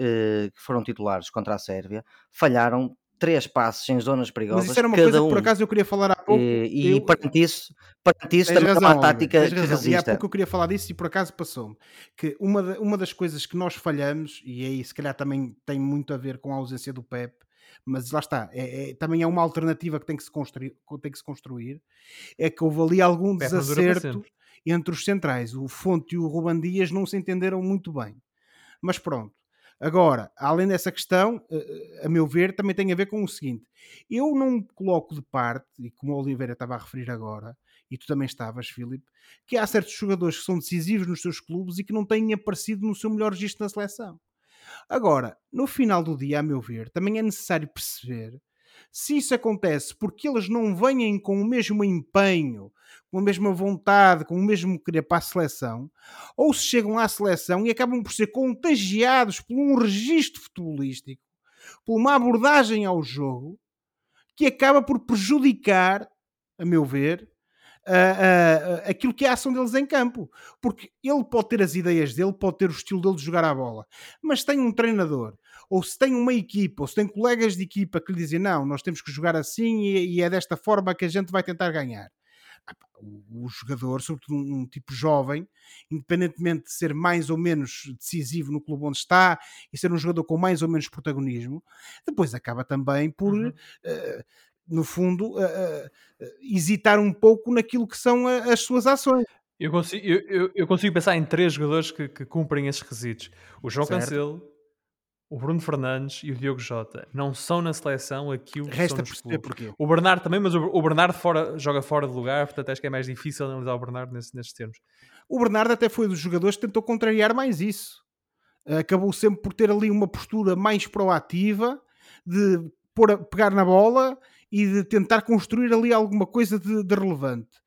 uh, que foram titulares contra a Sérvia falharam três passos em zonas perigosas. Mas isso era uma coisa um. que por acaso eu queria falar há pouco. E, e eu... perante isso, perante isso também razão, é uma tática que resiste. E há pouco eu queria falar disso e por acaso passou-me. Que uma, de, uma das coisas que nós falhamos, e aí se calhar também tem muito a ver com a ausência do Pep, mas lá está, é, é, também é uma alternativa que tem que se construir, tem que se construir é que houve ali algum desacerto entre os centrais. O Fonte e o Ruban Dias não se entenderam muito bem. Mas pronto, Agora, além dessa questão, eh, a meu ver, também tem a ver com o seguinte: eu não coloco de parte, e como o Oliveira estava a referir agora, e tu também estavas, Filipe, que há certos jogadores que são decisivos nos seus clubes e que não têm aparecido no seu melhor registro na seleção. Agora, no final do dia, a meu ver, também é necessário perceber se isso acontece porque eles não vêm com o mesmo empenho, com a mesma vontade, com o mesmo querer para a seleção, ou se chegam à seleção e acabam por ser contagiados por um registro futebolístico, por uma abordagem ao jogo que acaba por prejudicar, a meu ver, aquilo que é a ação deles em campo. Porque ele pode ter as ideias dele, pode ter o estilo dele de jogar a bola, mas tem um treinador, ou se tem uma equipa, ou se tem colegas de equipa que lhe dizem não, nós temos que jogar assim e, e é desta forma que a gente vai tentar ganhar. O, o jogador, sobretudo um, um, tipo jovem, independentemente de ser mais ou menos decisivo no clube onde está e ser um jogador com mais ou menos protagonismo, depois acaba também por uhum. uh, no fundo, uh, uh, hesitar um pouco naquilo que são as suas ações. Eu consigo, eu, eu, eu consigo pensar em três jogadores que, que, cumprem esses requisitos: o João certo. Cancelo, o Bruno Fernandes e o Diogo Jota. Não são na seleção aquilo que Resta são perceber porquê. O Bernardo também, mas o, Bernardo fora, joga fora de lugar, portanto acho que é mais difícil analisar o Bernardo nesse, nesses termos. O Bernardo até foi dos jogadores que tentou contrariar mais isso. Acabou sempre por ter ali uma postura mais proativa de pôr a, pegar na bola e de tentar construir ali alguma coisa de, de relevante.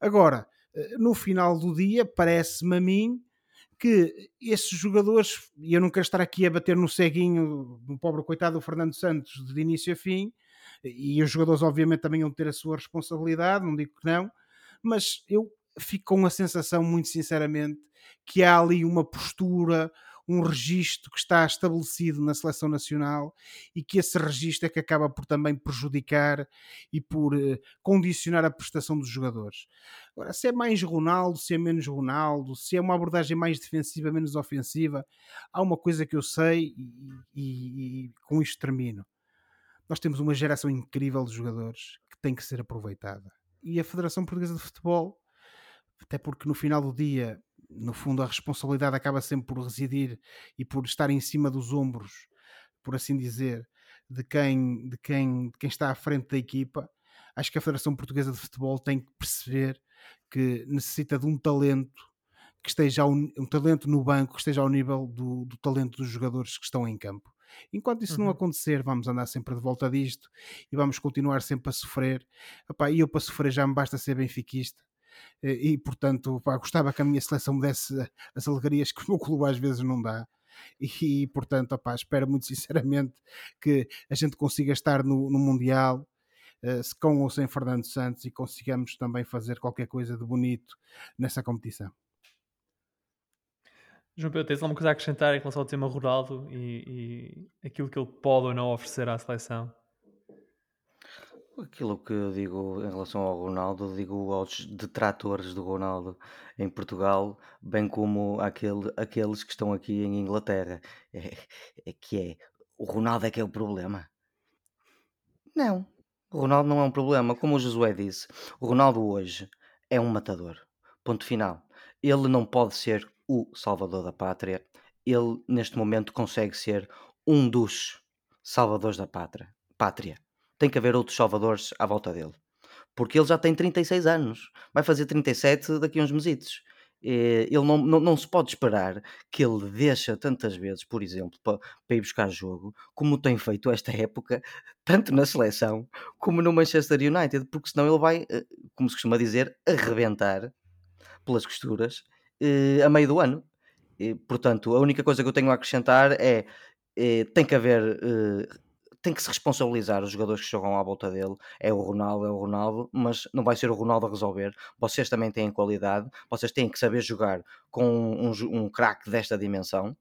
Agora, eh, no final do dia, parece-me a mim que esses jogadores, e eu não quero estar aqui a bater no ceguinho do pobre coitado do Fernando Santos de início a fim, e os jogadores obviamente também vão ter a sua responsabilidade, não digo que não, mas eu fico com a sensação, muito sinceramente, que há ali uma postura, um registro que está estabelecido na seleção nacional e que esse registro é que acaba por também prejudicar e por uh, condicionar a prestação dos jogadores. Agora, se é mais Ronaldo, se é menos Ronaldo, se é uma abordagem mais defensiva, menos ofensiva, há uma coisa que eu sei e, e, e com isto termino. Nós temos uma geração incrível de jogadores que tem que ser aproveitada. E a Federação Portuguesa de Futebol, até porque no final do dia no fundo, a responsabilidade acaba sempre por residir e por estar em cima dos ombros, por assim dizer, de quem, de quem, de quem está à frente da equipa. Acho que a Federação Portuguesa de Futebol tem que perceber que necessita de um talento que esteja um, um talento no banco que esteja ao nível do, do, talento dos jogadores que estão em campo. Enquanto isso uhum. não acontecer, vamos andar sempre de volta disto e vamos continuar sempre a sofrer. e eu para sofrer já me basta ser benfiquista e, portanto, pá, gostava que a minha seleção me desse as alegrias que o meu clube às vezes não dá. E, portanto, opá, espero muito sinceramente que a gente consiga estar no, no Mundial, uh, com ou sem Fernando Santos, e consigamos também fazer qualquer coisa de bonito nessa competição. João Pedro, tens alguma coisa a acrescentar em relação ao tema Ronaldo e, e aquilo que ele pode ou não oferecer à seleção? Aquilo que eu digo em relação ao Ronaldo, digo aos detratores do Ronaldo em Portugal, bem como àquele, aqueles que estão aqui em Inglaterra. É, é que é, o Ronaldo é que é o problema. Não, o Ronaldo não é um problema. Como o Josué disse, o Ronaldo hoje é um matador. Ponto final. Ele não pode ser o salvador da pátria. Ele, neste momento, consegue ser um dos salvadores da pátria. pátria tem que haver outros salvadores à volta dele. Porque ele já tem 36 anos, vai fazer 37 daqui a uns mesitos. Ele não, não, não, se pode esperar que ele deixa tantas vezes, por exemplo, para, para ir buscar jogo, como tem feito esta época, tanto na seleção como no Manchester United, porque senão ele vai, eh, como se costuma dizer, arrebentar pelas costuras eh, a meio do ano. Portanto, a única coisa que eu tenho a acrescentar é tem que haver tem que se responsabilizar os jogadores que jogam à volta dele. É o Ronaldo, é o Ronaldo, mas não vai ser o Ronaldo a resolver. Vocês também têm qualidade, vocês têm que saber jogar com um, um craque desta dimensão.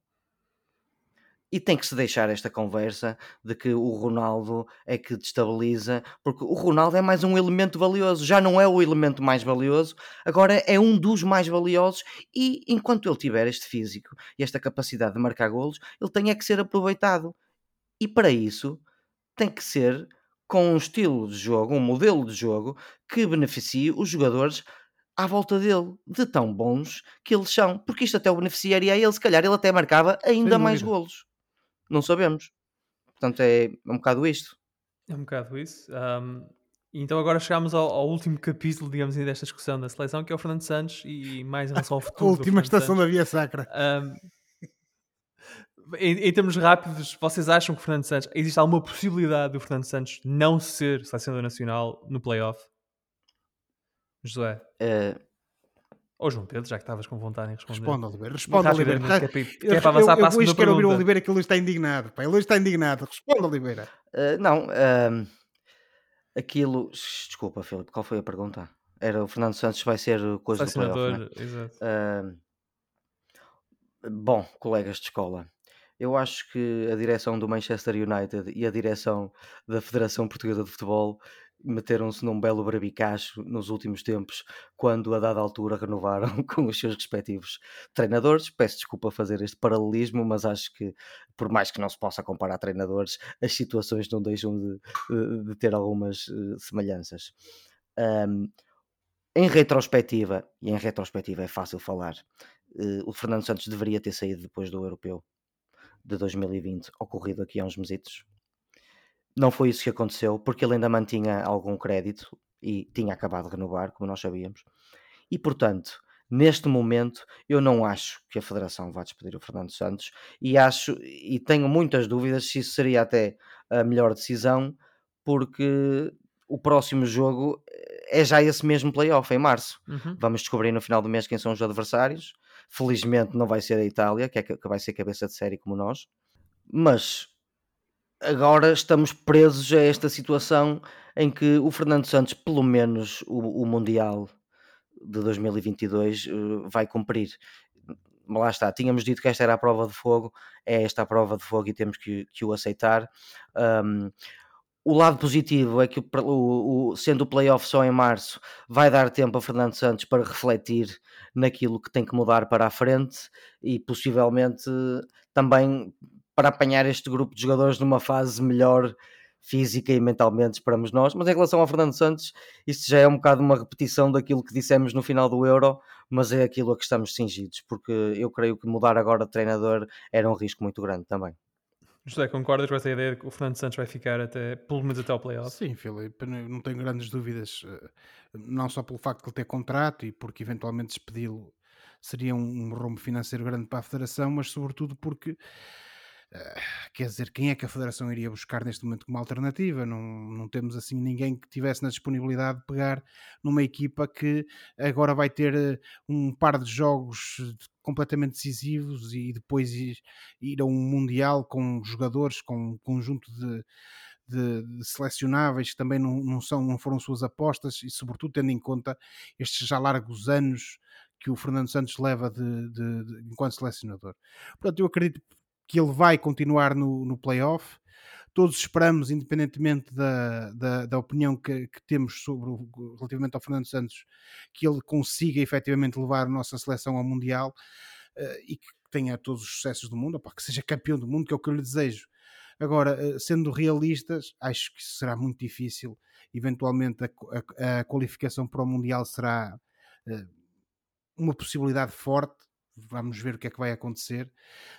E tem que se deixar esta conversa de que o Ronaldo é que destabiliza, porque o Ronaldo é mais um elemento valioso, já não é o elemento mais valioso, agora é um dos mais valiosos. E enquanto ele tiver este físico e esta capacidade de marcar golos, ele tem é que ser aproveitado. E para isso tem que ser com um estilo de jogo, um modelo de jogo que beneficie os jogadores à volta dele, de tão bons que eles são, porque isto até o beneficiaria a ele, se calhar ele até marcava ainda mais golos. Não sabemos. Portanto, é um bocado isto. É um bocado isso. Um, então agora chegamos ao, ao, último capítulo, digamos assim, desta discussão da seleção, que é o Fernando Santos e mais em relação ao futuro. A última estação Santos. da Via Sacra. Um, em, em, termos rápidos, vocês acham que o Fernando Santos existe alguma possibilidade do Fernando Santos não ser selecionador nacional no playoff? José? Uh... Ou João Pedro, já que estavas com vontade em responder. Responda, Oliveira. Responda, Oliveira. É, que é para avançar eu, eu, para a segunda quero ouvir o Oliveira que ele está indignado. Pá. Ele está indignado. Responda, Oliveira. Uh, não, uh, aquilo... Desculpa, Filipe, qual foi a pergunta? Era o Fernando Santos vai ser coisa do playoff, né? exato. Uh, bom, colegas de escola, eu acho que a direção do Manchester United e a direção da Federação Portuguesa de Futebol meteram-se num belo brabicacho nos últimos tempos, quando a dada altura renovaram com os seus respectivos treinadores. Peço desculpa fazer este paralelismo, mas acho que, por mais que não se possa comparar treinadores, as situações não deixam de, de, ter algumas uh, semelhanças. Um, em retrospectiva, e em retrospectiva é fácil falar, uh, o Fernando Santos deveria ter saído depois do europeu de 2020 ocorrido aqui há uns mesitos. Não foi isso que aconteceu, porque ele ainda mantinha algum crédito e tinha acabado de renovar, como nós sabíamos. E, portanto, neste momento, eu não acho que a Federação vá despedir o Fernando Santos e acho e tenho muitas dúvidas se isso seria até a melhor decisão, porque o próximo jogo é já esse mesmo playoff em março. Uhum. Vamos descobrir no final do mês quem são os adversários Felizmente não vai ser a Itália, que, é que vai ser cabeça de série como nós, mas agora estamos presos a esta situação em que o Fernando Santos, pelo menos o, o Mundial de 2022, uh, vai cumprir. Lá está, tínhamos dito que esta era a prova de fogo, é esta a prova de fogo e temos que, que o aceitar. Um, o lado positivo é que, o, o, sendo o playoff só em março, vai dar tempo a Fernando Santos para refletir naquilo que tem que mudar para a frente e possivelmente também para apanhar este grupo de jogadores numa fase melhor física e mentalmente, esperamos nós. Mas em relação ao Fernando Santos, isto já é um bocado uma repetição daquilo que dissemos no final do Euro, mas é aquilo a que estamos cingidos, porque eu creio que mudar agora de treinador era um risco muito grande também. José, concordas com essa ideia de que o Fernando Santos vai ficar até, pelo menos até o playoff? Sim, Filipe, não tenho grandes dúvidas, eh, não só pelo facto de ele ter contrato e porque eventualmente despedi-lo seria um rombo financeiro grande para a Federação, mas sobretudo porque Uh, quer dizer, quem é que a Federação iria buscar neste momento como alternativa? Não, não temos assim ninguém que tivesse na disponibilidade de pegar numa equipa que agora vai ter uh, um par de jogos completamente decisivos e depois ir, a um Mundial com jogadores, com um conjunto de, de, de, selecionáveis que também não, não, são, não foram suas apostas e, sobretudo, tendo em conta estes já largos anos que o Fernando Santos leva de, de, enquanto selecionador. Portanto, eu acredito que ele vai continuar no, no playoff. Todos esperamos, independentemente da, da, da opinião que, que, temos sobre o, relativamente ao Fernando Santos, que ele consiga efetivamente levar a nossa seleção ao Mundial uh, e que tenha todos os sucessos do mundo, opa, que seja campeão do mundo, que é o que eu lhe desejo. Agora, uh, sendo realistas, acho que será muito difícil. Eventualmente, a, a, a qualificação para o Mundial será uh, uma possibilidade forte vamos ver o que é que vai acontecer,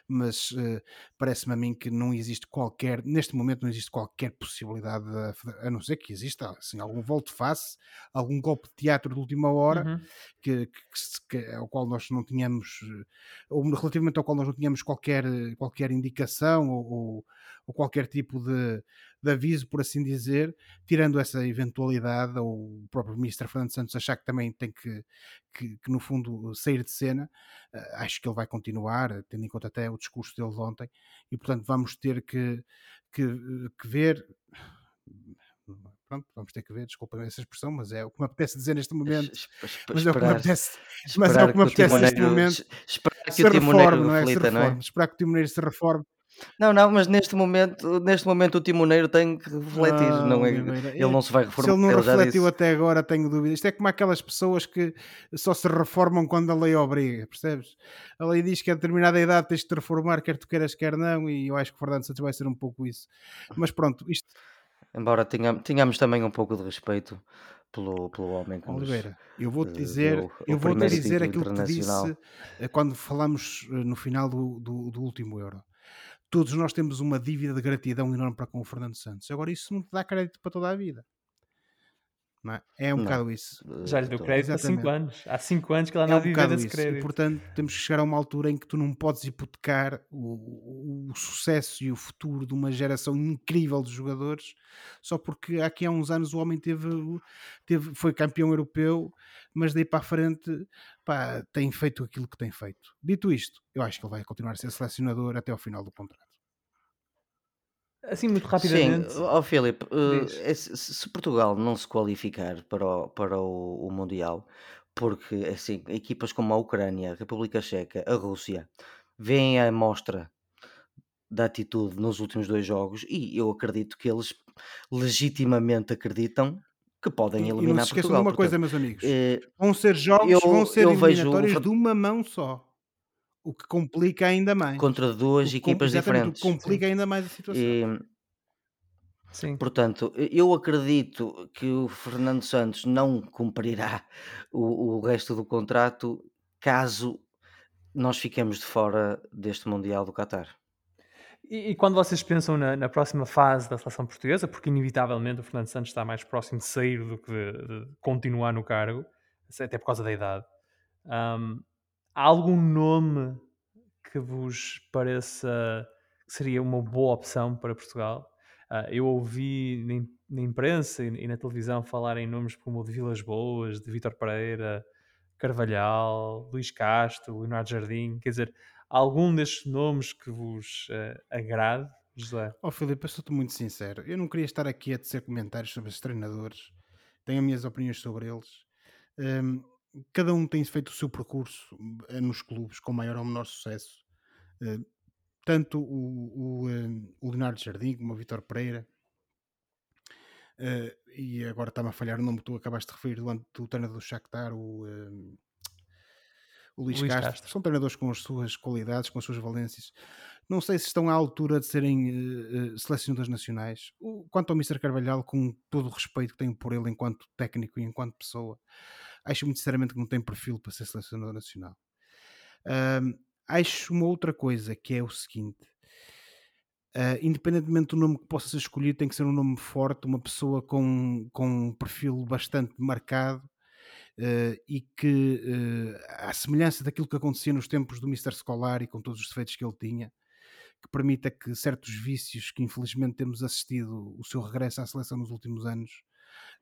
mas uh, parece-me a mim que não existe qualquer, neste momento não existe qualquer possibilidade, de, a não ser que exista assim, algum volte-face, algum golpe de teatro de última hora, uhum. que, que, que, ao qual nós não tínhamos, eh, ou relativamente ao qual nós não tínhamos qualquer, qualquer indicação ou, ou, ou qualquer tipo de, de aviso, por assim dizer, tirando essa eventualidade, ou o próprio Ministro Fernando Santos achar que também tem que, que, que no fundo, sair de cena, uh, acho que ele vai continuar, tendo em conta até o discurso dele de ontem, e portanto vamos ter que, que, que ver. Pronto, vamos ter que ver, desculpa essa expressão, mas é o que me apetece dizer neste momento. mas é o que me apetece, mas é o que me apetece neste momento. Esperar que o Timoneiro não é? reflita, não é? Esperar que o Timoneiro se reforme não, não, mas neste momento, neste momento o timoneiro tem que refletir, ah, não é? Ele não se vai reformar. Se ele não ele refletiu até agora, tenho dúvidas. Isto é como aquelas pessoas que só se reformam quando a lei obriga, percebes? A lei diz que a determinada idade tens de te reformar, quer tu queiras, quer não, e eu acho que o Fernando Santos vai ser um pouco isso. Mas pronto, isto. Embora tenhamos, tenhamos também um pouco de respeito pelo, pelo homem que Oliveira, eu vou-te dizer, eu vou dizer aquilo que te disse eh, quando falamos eh, no final do, do, do último Euro todos nós temos uma dívida de gratidão enorme para com o Fernando Santos. Agora, isso não te dá crédito para toda a vida. É? é um não. bocado isso. Já lhe deu crédito há 5 anos. Há 5 anos que ela é não um vive desse crédito. E, portanto, temos que chegar a uma altura em que tu não podes hipotecar o, o, o, sucesso e o futuro de uma geração incrível de jogadores só porque aqui há uns anos o homem teve, teve foi campeão europeu, mas daí para a frente pá, tem feito aquilo que tem feito. Dito isto, eu acho que ele vai continuar a ser selecionador até ao final do contrato. Assim, muito rapidamente. Sim, ó Filipe, uh, se Portugal não se qualificar para o, para o, o Mundial, porque assim, equipas como a Ucrânia, a República Checa, a Rússia, veem a mostra da atitude nos últimos dois jogos e eu acredito que eles legitimamente acreditam que podem eliminar e não se esqueçam de uma coisa, meus amigos. Eh, vão ser jogos, eu, vão ser eliminatórios vejo... de uma mão só. O que complica ainda mais. Contra duas equipas diferentes. O que complica Sim. ainda mais a situação. E, Sim. Portanto, eu acredito que o Fernando Santos não cumprirá o, o resto do contrato caso nós fiquemos de fora deste Mundial do Qatar. E, e quando vocês pensam na, na, próxima fase da seleção portuguesa, porque inevitavelmente o Fernando Santos está mais próximo de sair do que de, de continuar no cargo, até por causa da idade, um, há algum nome que vos pareça que seria uma boa opção para Portugal? Uh, eu ouvi na, imprensa e, na televisão falar em nomes como o de Vilas Boas, de Vítor Pereira, Carvalhal, Luís Castro, Leonardo Jardim, quer dizer, algum destes nomes que vos uh, agrade, José? Oh Filipe, eu sou-te muito sincero. Eu não queria estar aqui a tecer comentários sobre os treinadores. Tenho as minhas opiniões sobre eles. Um, cada um tem feito o seu percurso eh, nos clubes com maior ou menor sucesso. Uh, tanto o, o, um, o, Leonardo Jardim como o Vitor Pereira. E agora está-me a falhar o nome que tu acabaste de referir do, do treinador do Shakhtar, o... O Luís, Luís Castro. Castro. São treinadores com as suas qualidades, com as suas valências. Não sei se estão à altura de serem uh, selecionadores nacionais. O, quanto ao Mr. Carvalhal, com todo o respeito que tenho por ele enquanto técnico e enquanto pessoa, acho muito sinceramente que não tem perfil para ser selecionador nacional. Uh, acho uma outra coisa que é o seguinte: uh, independentemente do nome que possa ser escolhido, tem que ser um nome forte, uma pessoa com, com um perfil bastante marcado Uh, e que, uh, à semelhança daquilo que acontecia nos tempos do Mr. Scolari, com todos os defeitos que ele tinha, que permita que certos vícios que infelizmente temos assistido o seu regresso à seleção nos últimos anos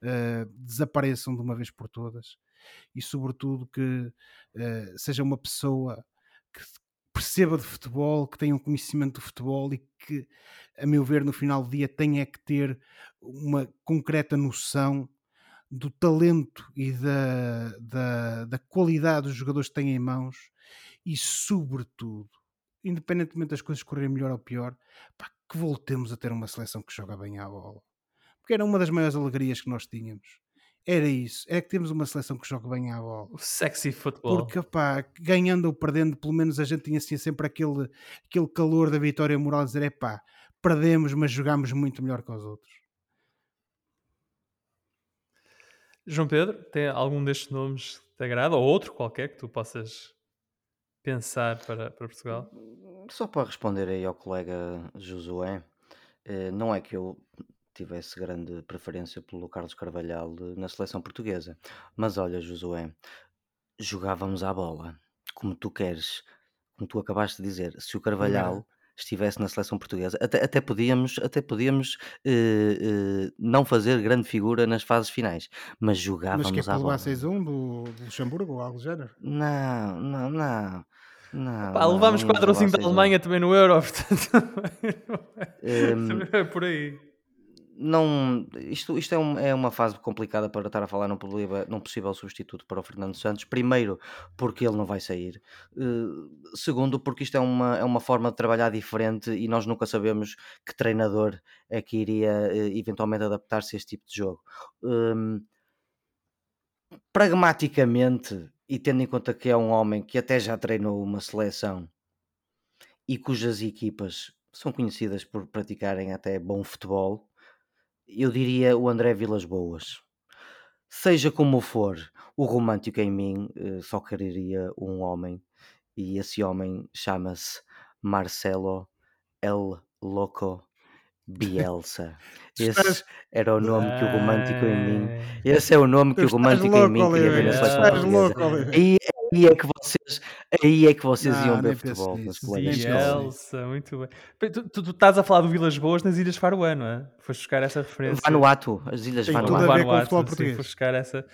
uh, desapareçam de uma vez por todas. E, sobretudo, que seja uma pessoa que perceba de futebol, que tenha um conhecimento do futebol e que, a meu ver, no final do dia tenha que ter uma concreta noção do talento e da, da, da qualidade dos jogadores que têm em mãos e, sobretudo, independentemente das coisas correrem melhor ou pior, pá, que voltemos a ter uma seleção que joga bem à bola. Porque era uma das maiores alegrias que nós tínhamos. Era isso, é que temos uma seleção que joga bem à bola. O sexy futebol. Porque, pá, ganhando ou perdendo, pelo menos a gente tinha assim, sempre aquele, aquele calor da vitória moral de dizer: é pá, perdemos, mas jogámos muito melhor que os outros. João Pedro, tem algum destes nomes que te agrada ou outro qualquer que tu possas pensar para, para Portugal? Só para responder aí ao colega Josué, eh, não é que eu tivesse grande preferência pelo Carlos Carvalhal na seleção portuguesa, mas olha, Josué, jogávamos à bola, como tu queres, como tu acabaste de dizer. Se o Carvalhal estivesse na seleção portuguesa, até, até podíamos, até podíamos eh, eh, não fazer grande figura nas fases finais, mas jogávamos Mas que é à para levar bola. 6-1 do, do Luxemburgo ou algo do género? Não, não, não. Não, Pá, não, levámos não íamos 4 ou levar 5 da 6-1. Alemanha também no Euro, portanto também é, Hum, também é por aí. Não, isto, isto é, um- é uma fase complicada para estar a falar num, problema, num possível substituto para o Fernando Santos. Primeiro, porque ele não vai sair. Eh, segundo, porque isto é uma, é uma forma de trabalhar diferente e nós nunca sabemos que treinador é que iria eh, eventualmente adaptar-se a este tipo de jogo. Hum, pragmaticamente, e tendo em conta que é um homem que até já treinou uma seleção e cujas equipas são conhecidas por praticarem até bom futebol, eu diria o André Vilas Boas. Seja como for, o romântico em mim eh, só quereria um homem, e esse homem chama-se Marcelo El Loco Bielsa. Esse era o nome que o romântico em mim. Esse é o nome que o romântico em mim queria ver na seleção portuguesa. louco, Oliveira. Aí, é que vocês, aí é que vocês Não, iam ver nem penso futebol, Bielsa, muito bem. Tu, tu, tu estás a falar do Vilas Boas nas Ilhas Faroé, não é? Foste buscar essa referência. Vanuatu, as ilhas Tem Do tudo a Vanuatu. ver com o Vanuatu, futebol sim, português. foste buscar essa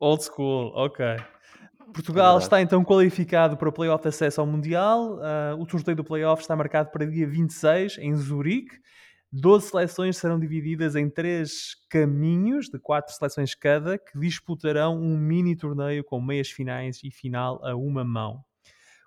old school, ok. Portugal Verdade. está então qualificado para o playoff de acesso ao Mundial. Ah, o sorteio do playoff está marcado para dia 26 em Zurique. 12 seleções serão divididas em três caminhos de quatro seleções cada que disputarão um mini torneio com meias finais e final a uma mão.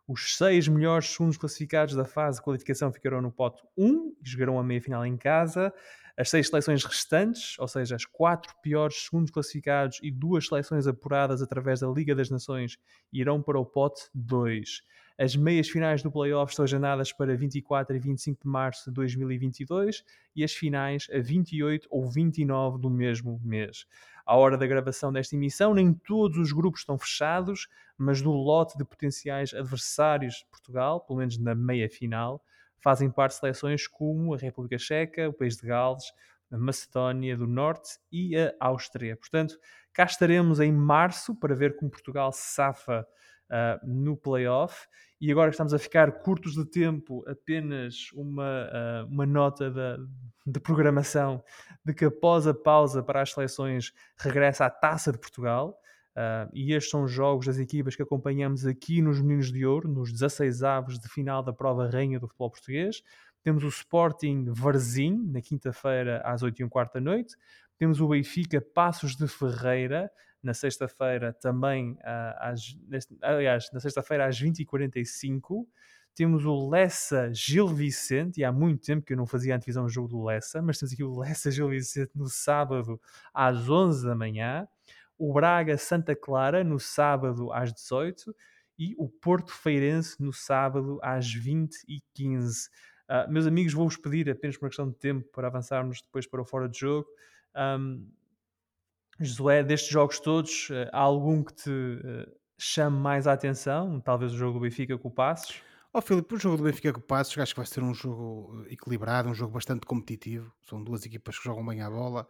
Os seis melhores segundos classificados da fase de qualificação ficarão no pote 1 e jogarão a meia final em casa. As seis seleções restantes, ou seja, as quatro piores segundos classificados e duas seleções apuradas através da Liga das Nações, irão para o pote 2. As meias finais do playoff estão agendadas para 24 e 25 de março de 2022 e as finais a 28 ou 29 do mesmo mês. À hora da gravação desta emissão, nem todos os grupos estão fechados, mas do lote de potenciais adversários de Portugal, pelo menos na meia final, fazem parte seleções como a República Checa, o País de Gales, a Macedónia do Norte e a Áustria. Portanto, cá estaremos em março para ver como Portugal safa ah, no playoff. E agora estamos a ficar curtos de tempo, apenas uma, ah, uma nota da, de programação de que após a pausa para as seleções regressa a Taça de Portugal. Uh, e estes são os jogos das equipas que acompanhamos aqui nos Meninos de Ouro, nos 16 avos de final da prova Rainha do Futebol Português. Temos o Sporting Varzim, na quinta-feira às 8 h quarto da noite. Temos o Benfica Passos de Ferreira, na sexta-feira também, uh, às, aliás, na sexta-feira às 20h45. Temos o Lessa Gil Vicente, e há muito tempo que eu não fazia antevisão do jogo do Lessa, mas temos aqui o Lessa Gil Vicente no sábado às 11 da manhã o Braga Santa Clara no sábado às 18 e o Porto Feirense no sábado às 20 e 15. Uh, meus amigos, vou-vos pedir apenas por uma questão de tempo para avançarmos depois para o fora de jogo. Um, Josué, destes jogos todos, uh, há algum que te uh, chame mais a atenção? Talvez o jogo do Benfica com o Passos? Ó oh, Filipe, o jogo do Benfica com o Passos acho que vai ser um jogo equilibrado, um jogo bastante competitivo. São duas equipas que jogam bem à bola.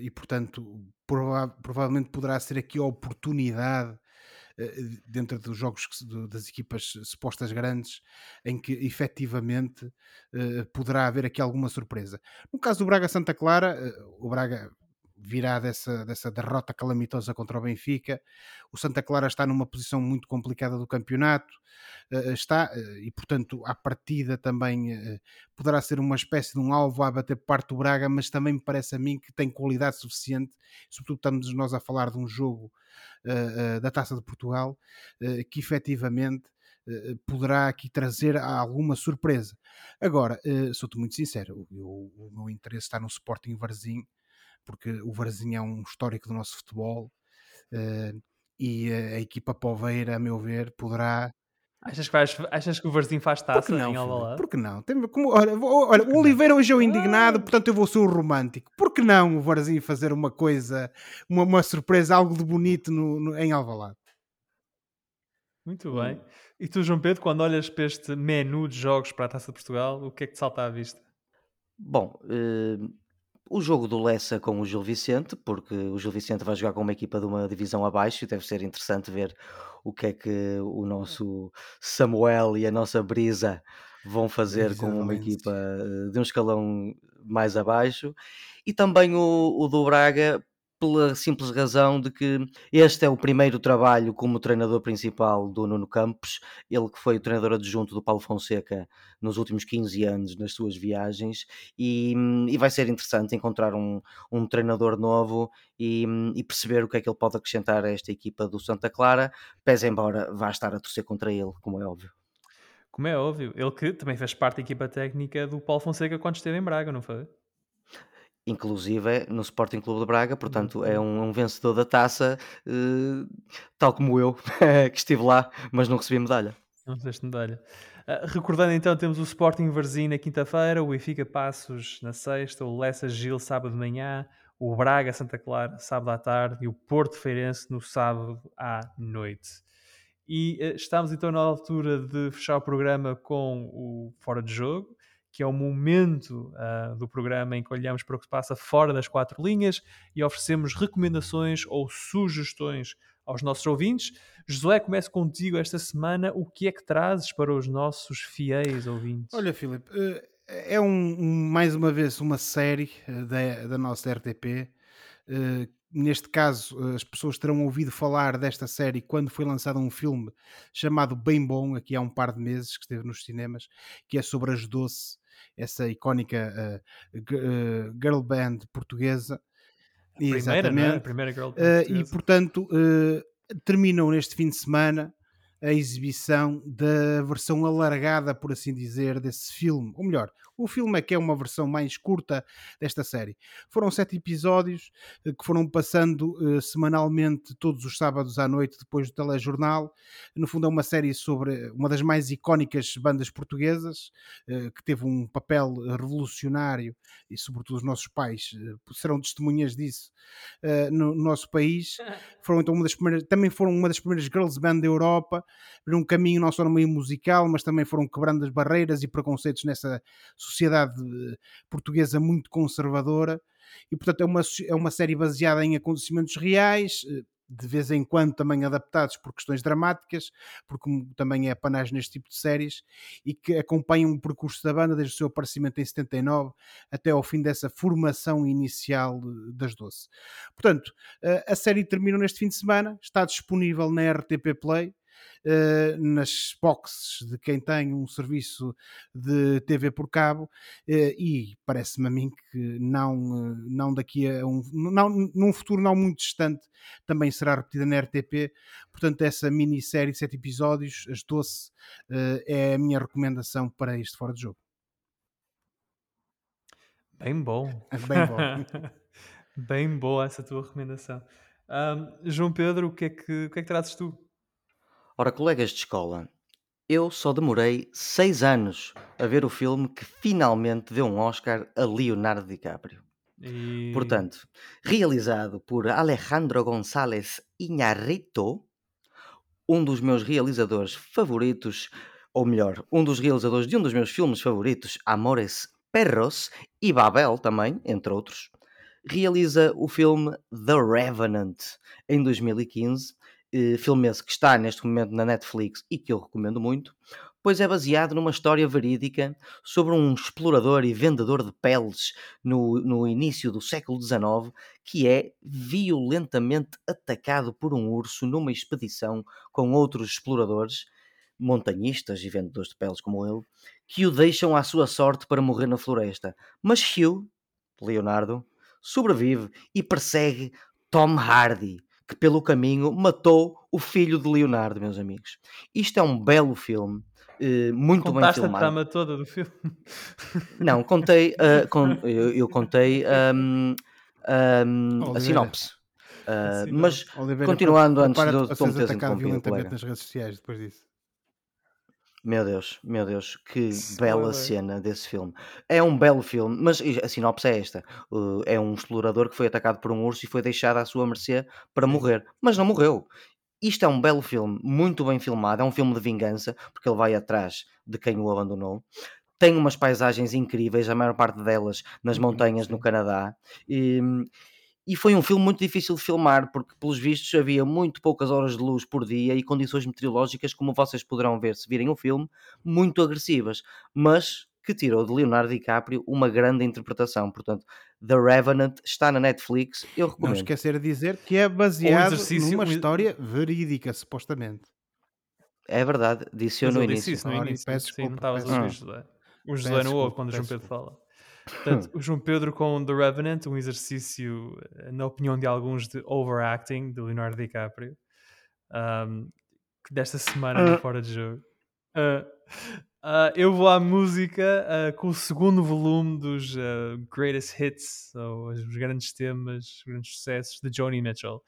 E portanto prova provavelmente poderá ser aqui a oportunidade dentro dos jogos das equipas supostas grandes em que efetivamente poderá haver aqui alguma surpresa. No caso do Braga Santa Clara, o Braga virá dessa, dessa derrota calamitosa contra o Benfica. O Santa Clara está numa posição muito complicada do campeonato, uh, está, uh, e portanto, à partida também poderá ser uma espécie de um alvo a bater parte do Braga, mas também me parece a mim que tem qualidade suficiente, sobretudo estamos nós a falar de um jogo da Taça de Portugal, que efetivamente poderá aqui trazer alguma surpresa. Agora, sou-te muito sincero, o meu interesse está no Sporting Varzim, porque o Varzim é um histórico do nosso futebol e a equipa poveira, a meu ver, poderá Achas que, vais, achas que o Varzim faz taça não, em Alvalade? Por que não? Tem, como, olha, olha o Oliveira hoje é o indignado, portanto eu vou ser o romântico. Por que não o Varzim fazer uma coisa, uma, uma surpresa, algo de bonito no, no, em Alvalade? Muito bem. E tu, João Pedro, quando olhas para este menu de jogos para a Taça de Portugal, o que é que te salta à vista? Bom, uh, o jogo do Lessa com o Gil Vicente, porque o Gil Vicente vai jogar com uma equipa de uma divisão abaixo e deve ser interessante ver o que é que o nosso Samuel e a nossa Brisa vão fazer com uma equipa eh, de um escalão mais abaixo. E também o, o do Braga, pela simples razão de que este é o primeiro trabalho como treinador principal do Nuno Campos, ele que foi o treinador adjunto do Paulo Fonseca nos últimos 15 anos nas suas viagens, e, e vai ser interessante encontrar um, um treinador novo e, e, perceber o que é que ele pode acrescentar a esta equipa do Santa Clara, pese embora vá estar a torcer contra ele, como é óbvio. Como é óbvio, ele que também fez parte da equipa técnica do Paulo Fonseca quando esteve em Braga, não foi? Inclusive no Sporting Clube de Braga, portanto é um, um vencedor da taça, uh, tal como eu, que estive lá, mas não recebi medalha. Não recebeste medalha. Uh, recordando então, temos o Sporting Varzim na quinta-feira, o Benfica Passos na sexta, o Lessa Gil sábado de manhã, o Braga Santa Clara sábado à tarde e o Porto Feirense no sábado à noite. E uh, estamos então na altura de fechar o programa com o Fora de Jogo que é o momento uh, do programa em que olhamos para o que se passa fora das quatro linhas e oferecemos recomendações ou sugestões aos nossos ouvintes. José, começo contigo esta semana. O que é que trazes para os nossos fiéis ouvintes? Olha, Filipe, eh, é um, um, mais uma vez uma série eh, da, da nossa RTP. Uh, eh, neste caso, as pessoas terão ouvido falar desta série quando foi lançado um filme chamado Bem Bom, aqui há um par de meses, que esteve nos cinemas, que é sobre as Doce, essa icónica uh, uh, girl band portuguesa. A primeira, Exatamente. É? A primeira girl band uh, e portanto terminam neste fim de semana a exibição da versão alargada, por assim dizer, desse filme. Ou melhor, o filme é que é uma versão mais curta desta série. Foram sete episódios eh, que foram passando uh, semanalmente todos os sábados à noite depois do telejornal. No fundo é uma série sobre uma das mais icónicas bandas portuguesas, uh, que teve um papel revolucionário e sobretudo os nossos pais uh, serão testemunhas disso no, no, nosso país. Foram então uma das primeiras, também foram uma das primeiras girls band da Europa um caminho não só no meio musical, mas também foram quebrando as barreiras e preconceitos nessa sociedade eh, portuguesa muito conservadora. E, portanto, é uma, é uma série baseada em acontecimentos reais, eh, de vez em quando também adaptados por questões dramáticas, porque também é panagem neste tipo de séries, e que acompanham o percurso da banda desde o seu aparecimento em 79 até ao fim dessa formação inicial das Doce. Portanto, eh, a série terminou neste fim de semana, está disponível na RTP Play, uh, nas boxes de quem tem um serviço de TV por cabo uh, e parece-me a mim que não, uh, não daqui a um não, num futuro não muito distante também será repetida na RTP. Portanto, essa minissérie de sete episódios, as doce, é a minha recomendação para este fora de jogo. Bem bom. Bem bom. Bem boa essa tua recomendação. Um, João Pedro, o que é que, o que, é que trazes tu? Ora, colegas de escola, eu só demorei seis anos a ver o filme que finalmente deu um Oscar a Leonardo DiCaprio. E... Portanto, realizado por Alejandro González Iñárritu, um dos meus realizadores favoritos, ou melhor, um dos realizadores de um dos meus filmes favoritos, Amores Perros, e Babel também, entre outros, realiza o filme The Revenant em 2015 eh, filme esse que está neste momento na Netflix e que eu recomendo muito, pois é baseado numa história verídica sobre um explorador e vendedor de peles no, no início do século XIX que é violentamente atacado por um urso numa expedição com outros exploradores, montanhistas e vendedores de peles como ele, que o deixam à sua sorte para morrer na floresta. Mas Hugh, Leonardo, sobrevive e persegue Tom Hardy, que pelo caminho matou o filho de Leonardo, meus amigos. Isto é um belo filme. Uh, muito Contaste bem filmado. a trama toda do filme? Não, contei, uh, con eu, eu, contei um, um, a sinopse. Uh, mas Oliveira, continuando antes de eu ter violentamente nas redes sociais depois disso. Meu Deus, meu Deus, que bela cena desse filme. É um belo filme, mas a sinopse é esta: uh, é um explorador que foi atacado por um urso e foi deixado à sua mercê para morrer, mas não morreu. Isto é um belo filme, muito bem filmado. É um filme de vingança, porque ele vai atrás de quem o abandonou. Tem umas paisagens incríveis, a maior parte delas nas uhum, montanhas no Canadá. E, e foi um filme muito difícil de filmar, porque, pelos vistos, havia muito poucas horas de luz por dia e condições meteorológicas, como vocês poderão ver se virem o filme, muito agressivas, mas que tirou de Leonardo DiCaprio uma grande interpretação. Portanto, The Revenant está na Netflix. Eu recomendo. Não esquecer de dizer que é baseado numa história verídica, supostamente. É verdade, disse eu no início. Isso no início. Peço Sim, não estavas a ouvir, José. O José não ouve quando o João Pedro fala. Portanto, o João Pedro com The Revenant, um exercício, eh, na opinião de alguns, de overacting de Leonardo DiCaprio, um, desta semana uh. fora de jogo. Uh, uh, eu vou à música com o segundo volume dos Greatest Hits, ou os grandes temas, os grandes sucessos de Joni Mitchell.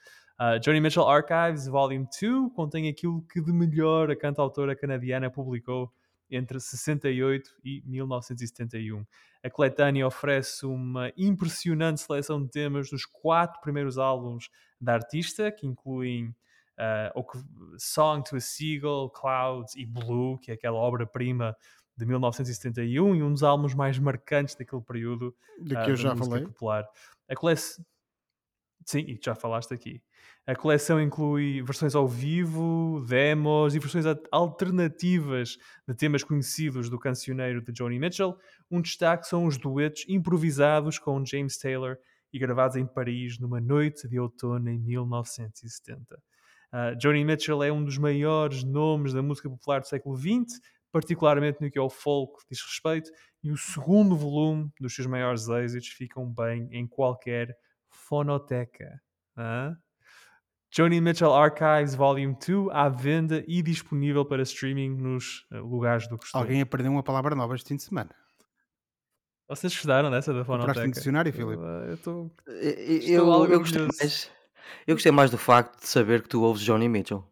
Joni Mitchell Archives, Volume 2, contém aquilo que de melhor a cantautora canadiana publicou entre 68 e 1971. A coletânea oferece uma impressionante seleção de temas dos quatro primeiros álbuns da artista, que incluem uh, Song to a Seagull, Clouds e Blue, que é aquela obra-prima de 1971 e um dos álbuns mais marcantes daquele período de que uh, eu já falei. popular. A coleção Sim, e já falaste aqui. A coleção inclui versões ao vivo, demos e versões alternativas de temas conhecidos do cancioneiro de Joni Mitchell. Um destaque são os duetos improvisados com James Taylor e gravados em Paris numa noite de outono em 1970. Uh, Joni Mitchell é um dos maiores nomes da música popular do século XX, particularmente no que ao folk diz respeito, e o segundo volume dos seus maiores êxitos ficam bem em qualquer fonoteca. Joni Mitchell Archives Volume 2 à venda e disponível para streaming nos eh, lugares do costume. Alguém aprendeu uma palavra nova este fim de semana. Vocês gostaram dessa da fonoteca? Compraste um dicionário, Filipe? Eu, estou, eu, eu, eu, gostei mais, eu gostei mais do facto de saber que tu ouves Johnny Mitchell.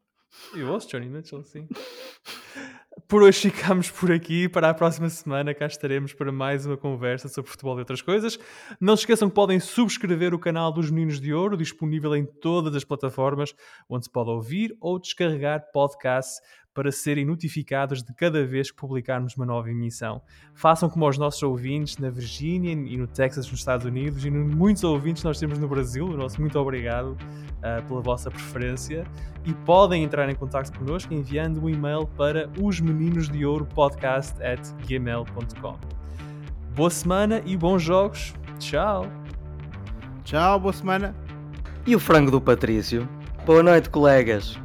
Eu ouço Johnny Mitchell, sim. Por hoje ficamos por aqui. Para a próxima semana cá estaremos para mais uma conversa sobre futebol e outras coisas. Não se esqueçam que podem subscrever o canal dos Meninos de Ouro, disponível em todas as plataformas onde se pode ouvir ou descarregar podcasts para serem notificados de cada vez que publicarmos uma nova emissão. Façam como os nossos ouvintes na Virgínia e no Texas, nos Estados Unidos, e muitos ouvintes nós temos no Brasil. O nosso muito obrigado uh, pela vossa preferência. E podem entrar em contato connosco enviando um e-mail para os meninos de ouro podcast at gmail.com. Boa semana e bons jogos. Tchau. Tchau, boa semana. E o frango do Patrício? Boa noite, colegas.